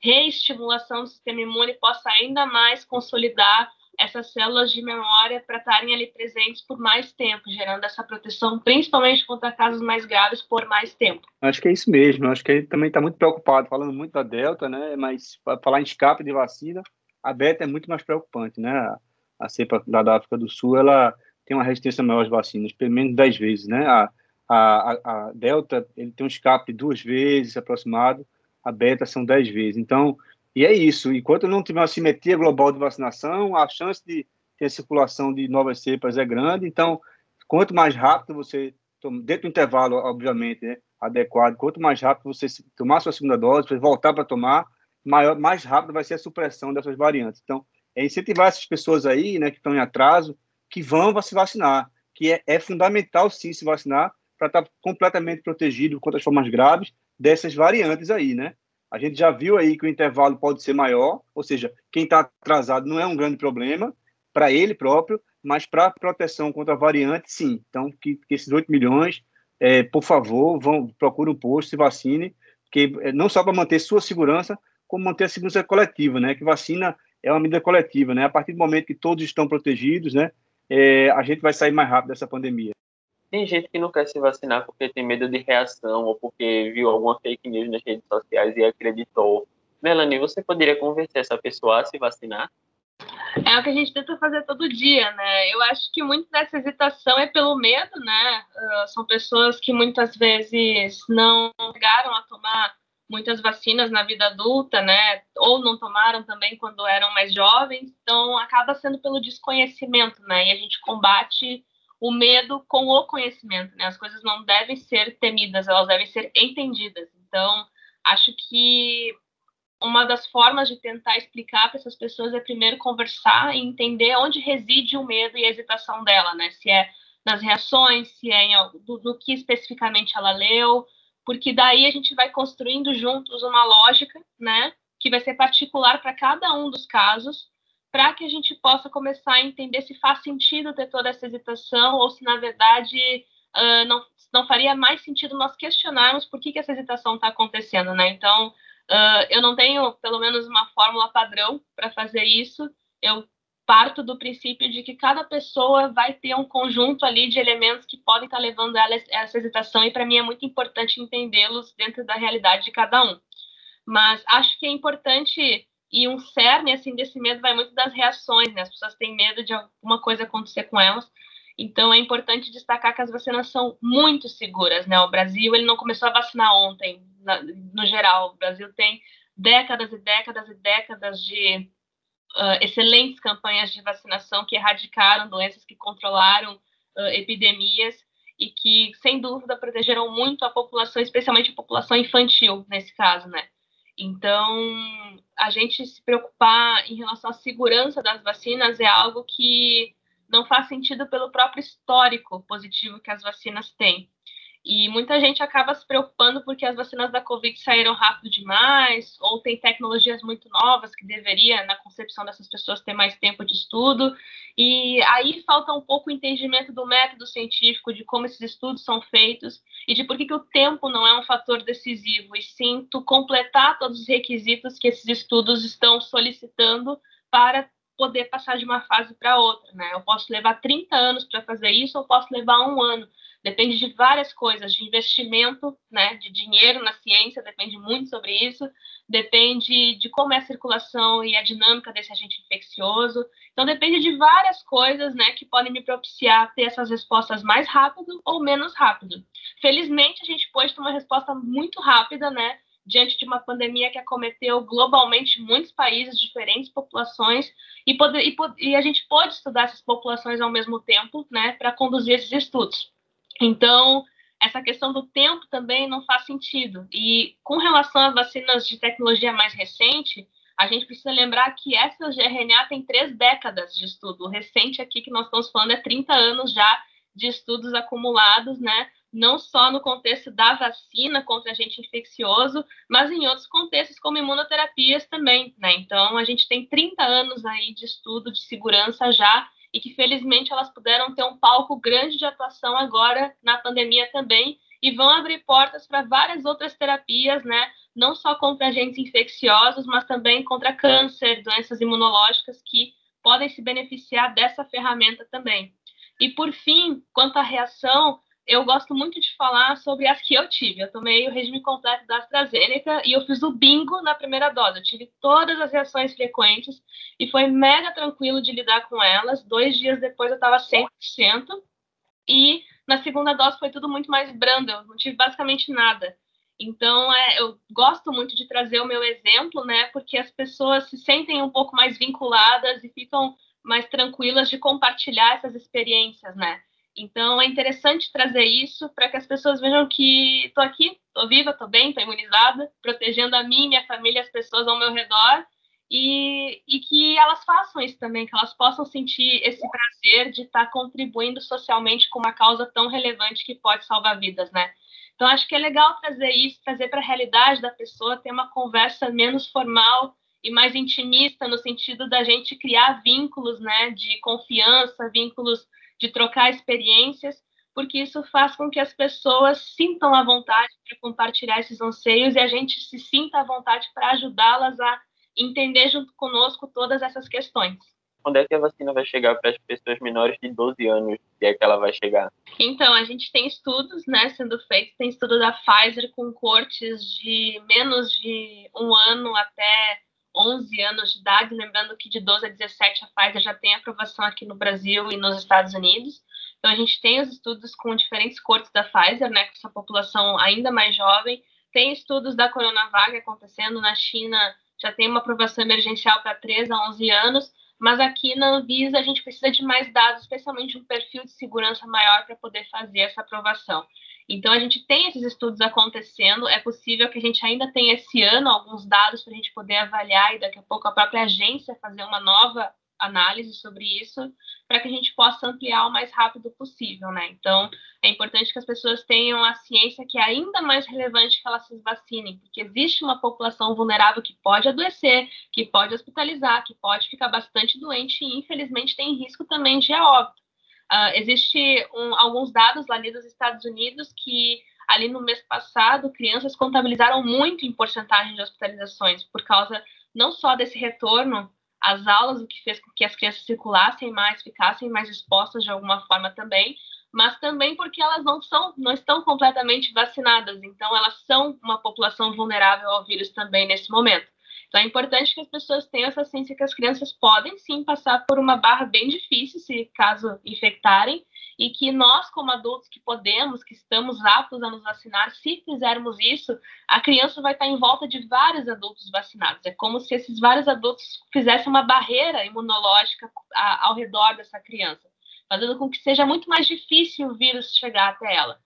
reestimulação do sistema imune possa ainda mais consolidar essas células de memória para estarem ali presentes por mais tempo, gerando essa proteção, principalmente contra casos mais graves, por mais tempo. Acho que é isso mesmo. Acho que ele também está muito preocupado, falando muito da Delta, né? Mas falar em escape de vacina, a Beta é muito mais preocupante, né? A, cepa da África do Sul, ela tem uma resistência maior às vacinas, pelo menos 10 vezes, né? A, a, a Delta, ele tem um escape duas vezes aproximado, a Beta são 10 vezes. Então, e é isso. Enquanto não tiver uma simetria global de vacinação, a chance de ter circulação de novas cepas é grande. Então, quanto mais rápido você, dentro do intervalo, obviamente, né, adequado, quanto mais rápido você tomar sua segunda dose, voltar para tomar, maior, mais rápido vai ser a supressão dessas variantes. Então, é incentivar essas pessoas aí, né, que estão em atraso, que vão se vacinar, que é, é fundamental sim se vacinar para estar completamente protegido contra as formas graves dessas variantes aí, né? A gente já viu aí que o intervalo pode ser maior, ou seja, quem está atrasado não é um grande problema para ele próprio, mas para proteção contra a variante, sim. Então, que, que esses 8 milhões, é, por favor, vão procure um posto, se vacine, que é, não só para manter sua segurança, como manter a segurança coletiva, né? Que vacina é uma medida coletiva, né? A partir do momento que todos estão protegidos, né? É, a gente vai sair mais rápido dessa pandemia. Tem gente que não quer se vacinar porque tem medo de reação ou porque viu alguma fake news nas redes sociais e acreditou. Melanie, você poderia convencer essa pessoa a se vacinar? É o que a gente tenta fazer todo dia, né? Eu acho que muito dessa hesitação é pelo medo, né? Uh, são pessoas que muitas vezes não chegaram a tomar muitas vacinas na vida adulta, né? Ou não tomaram também quando eram mais jovens, então acaba sendo pelo desconhecimento, né? E a gente combate o medo com o conhecimento, né? As coisas não devem ser temidas, elas devem ser entendidas. Então, acho que uma das formas de tentar explicar para essas pessoas é primeiro conversar e entender onde reside o medo e a hesitação dela, né? Se é nas reações, se é em, do, do que especificamente ela leu, porque daí a gente vai construindo juntos uma lógica, né? Que vai ser particular para cada um dos casos para que a gente possa começar a entender se faz sentido ter toda essa hesitação ou se, na verdade, uh, não, não faria mais sentido nós questionarmos por que, que essa hesitação está acontecendo, né? Então, uh, eu não tenho, pelo menos, uma fórmula padrão para fazer isso. Eu parto do princípio de que cada pessoa vai ter um conjunto ali de elementos que podem estar levando ela a essa hesitação, e para mim é muito importante entendê-los dentro da realidade de cada um. Mas acho que é importante e um cerne assim desse medo vai muito das reações, né? As pessoas têm medo de alguma coisa acontecer com elas. Então é importante destacar que as vacinas são muito seguras, né? O Brasil ele não começou a vacinar ontem, na, no geral. O Brasil tem décadas e décadas e décadas de uh, excelentes campanhas de vacinação que erradicaram doenças, que controlaram uh, epidemias e que, sem dúvida, protegeram muito a população, especialmente a população infantil, nesse caso, né? Então, a gente se preocupar em relação à segurança das vacinas é algo que não faz sentido pelo próprio histórico positivo que as vacinas têm. E muita gente acaba se preocupando porque as vacinas da Covid saíram rápido demais, ou tem tecnologias muito novas que deveria, na concepção dessas pessoas, ter mais tempo de estudo. E aí falta um pouco o entendimento do método científico, de como esses estudos são feitos e de por que, que o tempo não é um fator decisivo, e sim tu completar todos os requisitos que esses estudos estão solicitando para poder passar de uma fase para outra, né? Eu posso levar 30 anos para fazer isso, ou posso levar um ano depende de várias coisas, de investimento, né, de dinheiro na ciência, depende muito sobre isso, depende de como é a circulação e a dinâmica desse agente infeccioso. Então depende de várias coisas, né, que podem me propiciar ter essas respostas mais rápido ou menos rápido. Felizmente a gente pode ter uma resposta muito rápida, né, diante de uma pandemia que acometeu globalmente muitos países, diferentes populações, e, poder, e, e a gente pode estudar essas populações ao mesmo tempo, né, para conduzir esses estudos. Então, essa questão do tempo também não faz sentido. E com relação às vacinas de tecnologia mais recente, a gente precisa lembrar que essa GRNA tem três décadas de estudo. O recente aqui que nós estamos falando é 30 anos já de estudos acumulados, né? não só no contexto da vacina contra agente infeccioso, mas em outros contextos, como imunoterapias também, né? Então, a gente tem 30 anos aí de estudo de segurança já, e que felizmente elas puderam ter um palco grande de atuação agora na pandemia também, e vão abrir portas para várias outras terapias, né? Não só contra agentes infecciosos, mas também contra câncer, doenças imunológicas que podem se beneficiar dessa ferramenta também. E por fim, quanto à reação, eu gosto muito de falar sobre as que eu tive. Eu tomei o regime completo da AstraZeneca e eu fiz o bingo na primeira dose. Eu tive todas as reações frequentes e foi mega tranquilo de lidar com elas. Dois dias depois eu estava 100%. E na segunda dose foi tudo muito mais brando, eu não tive basicamente nada. Então, é, eu gosto muito de trazer o meu exemplo, né? Porque as pessoas se sentem um pouco mais vinculadas e ficam mais tranquilas de compartilhar essas experiências, né? Então, é interessante trazer isso para que as pessoas vejam que estou aqui, estou viva, estou bem, estou imunizada, protegendo a mim, minha família, as pessoas ao meu redor, e, e, que elas façam isso também, que elas possam sentir esse prazer de estar tá contribuindo socialmente com uma causa tão relevante que pode salvar vidas, né? Então, acho que é legal trazer isso, trazer para a realidade da pessoa, ter uma conversa menos formal e mais intimista, no sentido da gente criar vínculos, né, de confiança, vínculos de trocar experiências, porque isso faz com que as pessoas sintam a vontade para compartilhar esses anseios e a gente se sinta à vontade para ajudá-las a entender junto conosco todas essas questões. Quando é que a vacina vai chegar para as pessoas menores de 12 anos? E é que ela vai chegar? Então, a gente tem estudos né, sendo feitos. Tem estudo da Pfizer com cortes de menos de um ano até 11 anos de idade, lembrando que de 12 a 17 a Pfizer já tem aprovação aqui no Brasil e nos Estados Unidos. Então a gente tem os estudos com diferentes cortes da Pfizer, né, com essa população ainda mais jovem. Tem estudos da Coronavac acontecendo na China, já tem uma aprovação emergencial para 3 a 11 anos, mas aqui na Anvisa a gente precisa de mais dados, especialmente um perfil de segurança maior para poder fazer essa aprovação. Então, a gente tem esses estudos acontecendo, é possível que a gente ainda tenha esse ano alguns dados para a gente poder avaliar e daqui a pouco a própria agência fazer uma nova análise sobre isso, para que a gente possa ampliar o mais rápido possível, né? Então, é importante que as pessoas tenham a ciência que é ainda mais relevante que elas se vacinem, porque existe uma população vulnerável que pode adoecer, que pode hospitalizar, que pode ficar bastante doente e, infelizmente, tem risco também de óbito. Uh, existe um, alguns dados ali dos Estados Unidos que ali no mês passado crianças contabilizaram muito em porcentagem de hospitalizações por causa não só desse retorno às aulas, o que fez com que as crianças circulassem mais, ficassem mais expostas de alguma forma também, mas também porque elas não são, não estão completamente vacinadas, então elas são uma população vulnerável ao vírus também nesse momento. Então é importante que as pessoas tenham essa ciência que as crianças podem sim passar por uma barra bem difícil se caso infectarem e que nós como adultos que podemos, que estamos aptos a nos vacinar, se fizermos isso, a criança vai estar em volta de vários adultos vacinados. É como se esses vários adultos fizessem uma barreira imunológica ao redor dessa criança, fazendo com que seja muito mais difícil o vírus chegar até ela.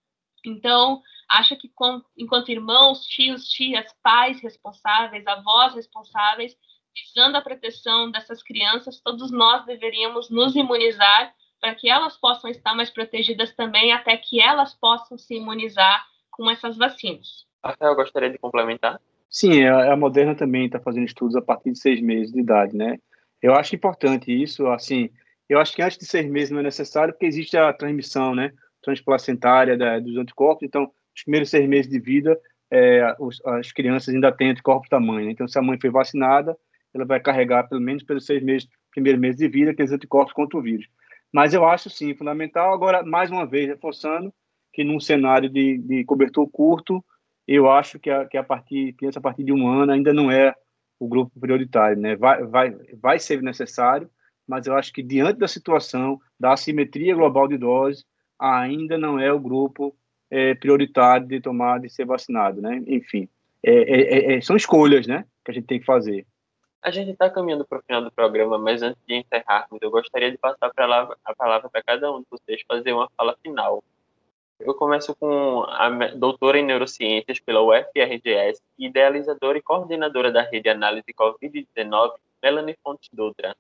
Então, acha que com, enquanto irmãos, tios, tias, pais responsáveis, avós responsáveis, visando a proteção dessas crianças, todos nós deveríamos nos imunizar para que elas possam estar mais protegidas também, até que elas possam se imunizar com essas vacinas. Rafael, gostaria de complementar? Sim, a Moderna também está fazendo estudos a partir de seis meses de idade, né? Eu acho importante isso, assim, eu acho que antes de seis meses não é necessário, porque existe a transmissão, né? Transplacentária da, dos anticorpos, então os primeiros seis meses de vida, é, os, as crianças ainda têm anticorpos da mãe. Né? Então, se a mãe foi vacinada, ela vai carregar pelo menos pelos seis meses, primeiros meses de vida, aqueles anticorpos contra o vírus. Mas eu acho, sim, fundamental. Agora, mais uma vez, reforçando, que num cenário de, de cobertor curto, eu acho que a, que a partir, criança a partir de um ano ainda não é o grupo prioritário, né? Vai, vai, vai ser necessário, mas eu acho que diante da situação, da assimetria global de doses, ainda não é o grupo é, prioritário de tomar, de ser vacinado, né? Enfim, é, é, é, é são escolhas, né? Que a gente tem que fazer. A gente está caminhando para o final do programa, mas antes de encerrarmos, eu gostaria de passar a palavra para cada um de vocês fazer uma fala final. Eu começo com a doutora em neurociências pela UFRGS, idealizadora e coordenadora da rede Análise Covid-19, Melanie Fontes Dutra.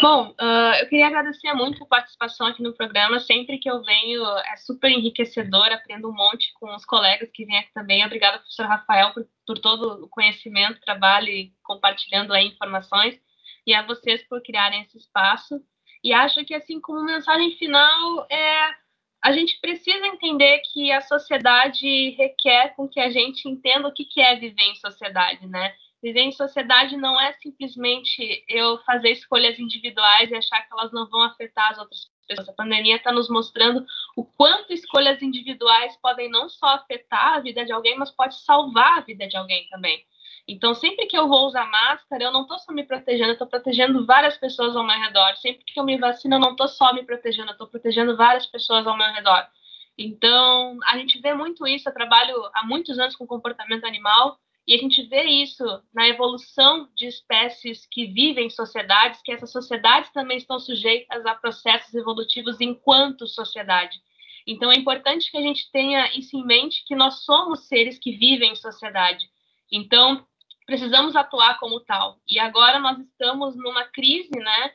Bom, uh, eu queria agradecer muito a participação aqui no programa. Sempre que eu venho, é super enriquecedor, aprendo um monte com os colegas que vêm aqui também. Obrigada, professor Rafael, por, por todo o conhecimento, trabalho e compartilhando aí informações. E a vocês por criarem esse espaço. E acho que, assim, como mensagem final, é a gente precisa entender que a sociedade requer com que a gente entenda o que, é viver em sociedade, né? Viver em sociedade não é simplesmente eu fazer escolhas individuais e achar que elas não vão afetar as outras pessoas. A pandemia está nos mostrando o quanto escolhas individuais podem não só afetar a vida de alguém, mas pode salvar a vida de alguém também. Então, sempre que eu vou usar máscara, eu não estou só me protegendo, eu estou protegendo várias pessoas ao meu redor. Sempre que eu me vacino, eu não estou só me protegendo, eu estou protegendo várias pessoas ao meu redor. Então, a gente vê muito isso. Eu trabalho há muitos anos com comportamento animal e a gente vê isso na evolução de espécies que vivem em sociedades, que essas sociedades também estão sujeitas a processos evolutivos enquanto sociedade. Então, é importante que a gente tenha isso em mente, que nós somos seres que vivem em sociedade. Então, precisamos atuar como tal. E agora nós estamos numa crise, né,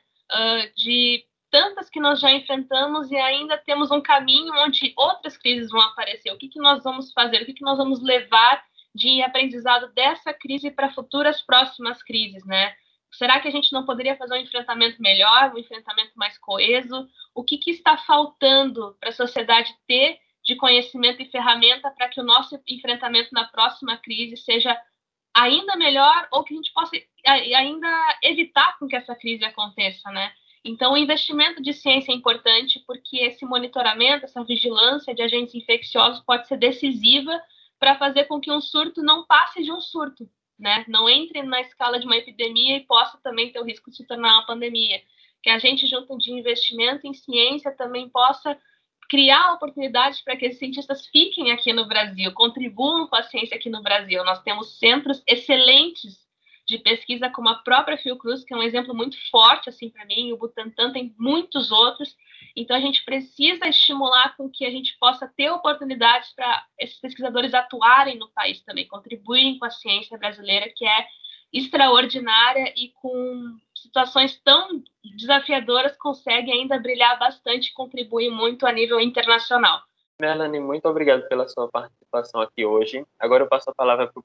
de tantas que nós já enfrentamos e ainda temos um caminho onde outras crises vão aparecer. O que, que nós vamos fazer? O que, que nós vamos levar de aprendizado dessa crise para futuras próximas crises, né? Será que a gente não poderia fazer um enfrentamento melhor, um enfrentamento mais coeso? O que, que está faltando para a sociedade ter de conhecimento e ferramenta para que o nosso enfrentamento na próxima crise seja ainda melhor ou que a gente possa ainda evitar com que essa crise aconteça, né? Então, o investimento de ciência é importante porque esse monitoramento, essa vigilância de agentes infecciosos pode ser decisiva para fazer com que um surto não passe de um surto, né? Não entre na escala de uma epidemia e possa também ter o risco de se tornar uma pandemia. Que a gente, junto de investimento em ciência, também possa criar oportunidades para que esses cientistas fiquem aqui no Brasil, contribuam com a ciência aqui no Brasil. Nós temos centros excelentes de pesquisa, como a própria Fiocruz, que é um exemplo muito forte assim para mim, o Butantan tem muitos outros, então, a gente precisa estimular com que a gente possa ter oportunidades para esses pesquisadores atuarem no país também, contribuírem com a ciência brasileira, que é extraordinária e com situações tão desafiadoras consegue ainda brilhar bastante e contribuir muito a nível internacional. Melanie, muito obrigado pela sua participação aqui hoje. Agora eu passo a palavra para o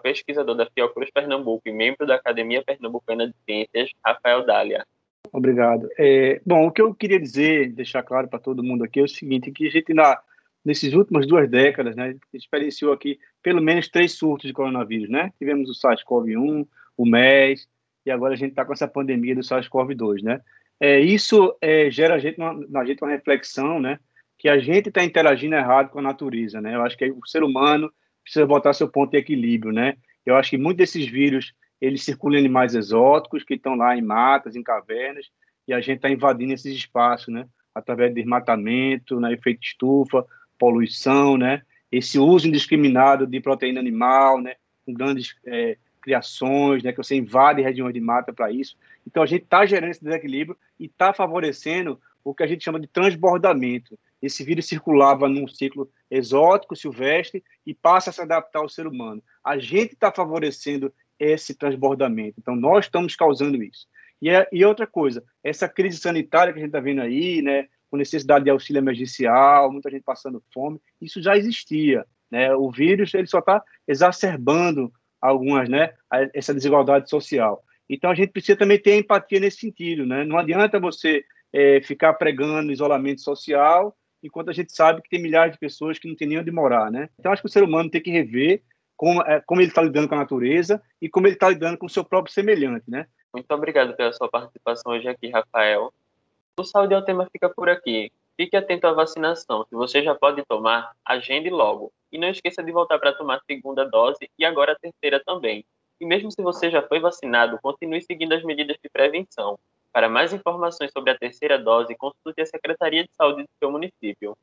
pesquisador da Fiocruz Pernambuco e membro da Academia Pernambucana de Ciências, Rafael Dália. Obrigado. É, bom, o que eu queria dizer, deixar claro para todo mundo aqui, é o seguinte, que a gente, na, nesses últimas duas décadas, né, experienciou aqui pelo menos três surtos de coronavírus, né? Tivemos o SARS-CoV-1, o MERS, e agora a gente está com essa pandemia do SARS-CoV-2, né? É, isso é, gera a gente uma, na gente uma reflexão, né? Que a gente está interagindo errado com a natureza, né? Eu acho que o ser humano precisa botar seu ponto de equilíbrio, né? Eu acho que muitos desses vírus eles circulam em animais exóticos que estão lá em matas, em cavernas, e a gente está invadindo esses espaços, né? Através de desmatamento, né? efeito estufa, poluição, né? Esse uso indiscriminado de proteína animal, né? Com grandes é, criações, né? Que você invade regiões de mata para isso. Então a gente está gerando esse desequilíbrio e está favorecendo o que a gente chama de transbordamento. Esse vírus circulava num ciclo exótico, silvestre, e passa a se adaptar ao ser humano. A gente está favorecendo esse transbordamento. Então, nós estamos causando isso. E, é, e outra coisa, essa crise sanitária que a gente está vendo aí, né, com necessidade de auxílio emergencial, muita gente passando fome, isso já existia. Né? O vírus ele só está exacerbando algumas, né, essa desigualdade social. Então, a gente precisa também ter empatia nesse sentido. Né? Não adianta você é, ficar pregando isolamento social enquanto a gente sabe que tem milhares de pessoas que não têm nem onde morar. Né? Então, acho que o ser humano tem que rever como, é, como ele está lidando com a natureza e como ele está lidando com o seu próprio semelhante, né? Muito obrigado pela sua participação hoje aqui, Rafael. O Saúde é o tema fica por aqui. Fique atento à vacinação. Se você já pode tomar, agende logo. E não esqueça de voltar para tomar a segunda dose e agora a terceira também. E mesmo se você já foi vacinado, continue seguindo as medidas de prevenção. Para mais informações sobre a terceira dose, consulte a Secretaria de Saúde do seu município.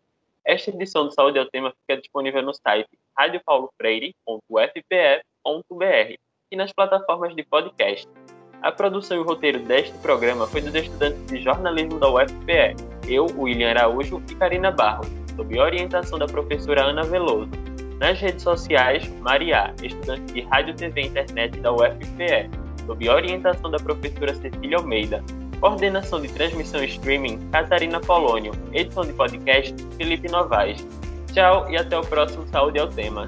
Esta edição do Saúde é o Tema fica disponível no site radiopaulofreire.ufpe.br e nas plataformas de podcast. A produção e o roteiro deste programa foi dos estudantes de jornalismo da UFPE, eu, William Araújo e Karina Barro, sob orientação da professora Ana Veloso. Nas redes sociais, Maria, estudante de Rádio, TV e Internet da UFPE, sob orientação da professora Cecília Almeida. Coordenação de transmissão streaming, Catarina Polônio. Edição de podcast, Felipe Novaes. Tchau e até o próximo Saúde ao Tema.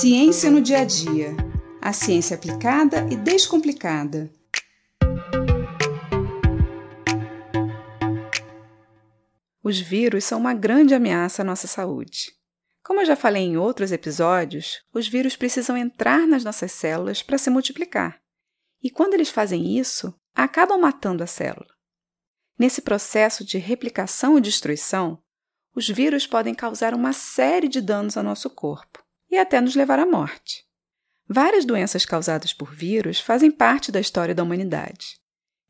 Ciência no dia a dia. A ciência aplicada e descomplicada. Os vírus são uma grande ameaça à nossa saúde. Como eu já falei em outros episódios, os vírus precisam entrar nas nossas células para se multiplicar. E quando eles fazem isso, acabam matando a célula. Nesse processo de replicação e destruição, os vírus podem causar uma série de danos ao nosso corpo e até nos levar à morte. Várias doenças causadas por vírus fazem parte da história da humanidade.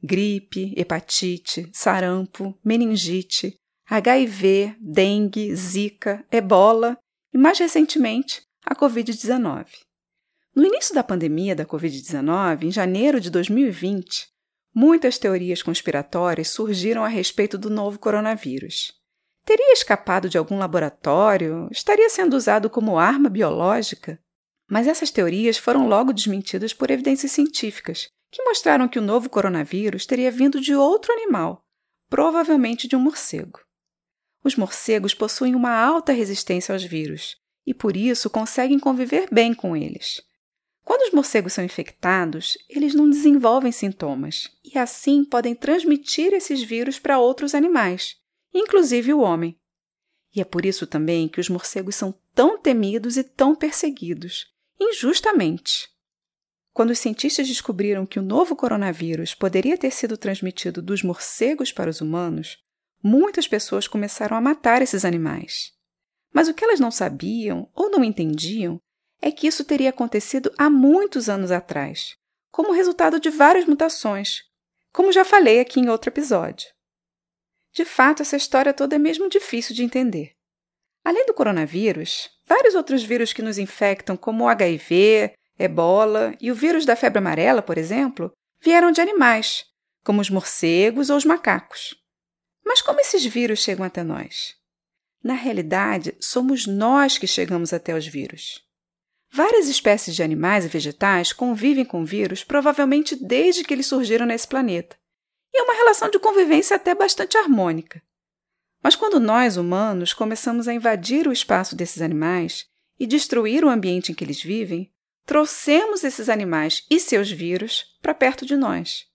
Gripe, hepatite, sarampo, meningite, HIV, dengue, zika, ebola e, mais recentemente, a Covid-19. No início da pandemia da Covid-19, em janeiro de 2020, muitas teorias conspiratórias surgiram a respeito do novo coronavírus. Teria escapado de algum laboratório? Estaria sendo usado como arma biológica? Mas essas teorias foram logo desmentidas por evidências científicas, que mostraram que o novo coronavírus teria vindo de outro animal, provavelmente de um morcego. Os morcegos possuem uma alta resistência aos vírus e, por isso, conseguem conviver bem com eles. Quando os morcegos são infectados, eles não desenvolvem sintomas e, assim, podem transmitir esses vírus para outros animais, inclusive o homem. E é por isso também que os morcegos são tão temidos e tão perseguidos, injustamente. Quando os cientistas descobriram que o novo coronavírus poderia ter sido transmitido dos morcegos para os humanos, muitas pessoas começaram a matar esses animais. Mas o que elas não sabiam ou não entendiam é que isso teria acontecido há muitos anos atrás, como resultado de várias mutações, como já falei aqui em outro episódio. De fato, essa história toda é mesmo difícil de entender. Além do coronavírus, vários outros vírus que nos infectam, como o HIV, ebola e o vírus da febre amarela, por exemplo, vieram de animais, como os morcegos ou os macacos. Mas como esses vírus chegam até nós? Na realidade, somos nós que chegamos até os vírus. Várias espécies de animais e vegetais convivem com vírus provavelmente desde que eles surgiram nesse planeta e é uma relação de convivência até bastante harmônica. Mas quando nós, humanos, começamos a invadir o espaço desses animais e destruir o ambiente em que eles vivem, trouxemos esses animais e seus vírus para perto de nós.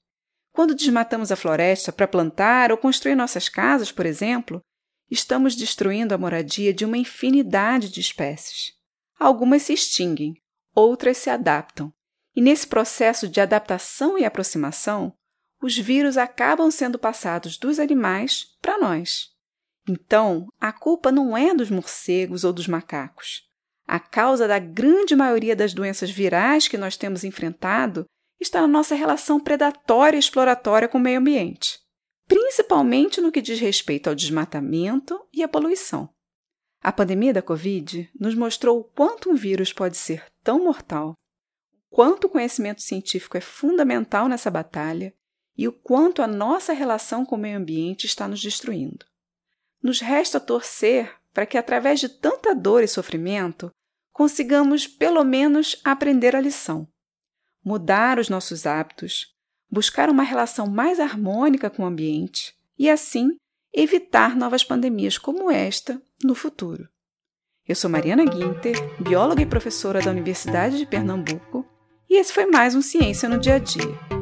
Quando desmatamos a floresta para plantar ou construir nossas casas, por exemplo, estamos destruindo a moradia de uma infinidade de espécies. Algumas se extinguem, outras se adaptam. E nesse processo de adaptação e aproximação, os vírus acabam sendo passados dos animais para nós. Então, a culpa não é dos morcegos ou dos macacos. A causa da grande maioria das doenças virais que nós temos enfrentado está na nossa relação predatória e exploratória com o meio ambiente, principalmente no que diz respeito ao desmatamento e à poluição. A pandemia da Covid nos mostrou o quanto um vírus pode ser tão mortal, quanto o conhecimento científico é fundamental nessa batalha e o quanto a nossa relação com o meio ambiente está nos destruindo. Nos resta torcer para que, através de tanta dor e sofrimento, consigamos pelo menos aprender a lição, mudar os nossos hábitos, buscar uma relação mais harmônica com o ambiente e, assim, evitar novas pandemias como esta no futuro. Eu sou Mariana Guinter, bióloga e professora da Universidade de Pernambuco, e esse foi mais um Ciência no Dia a Dia.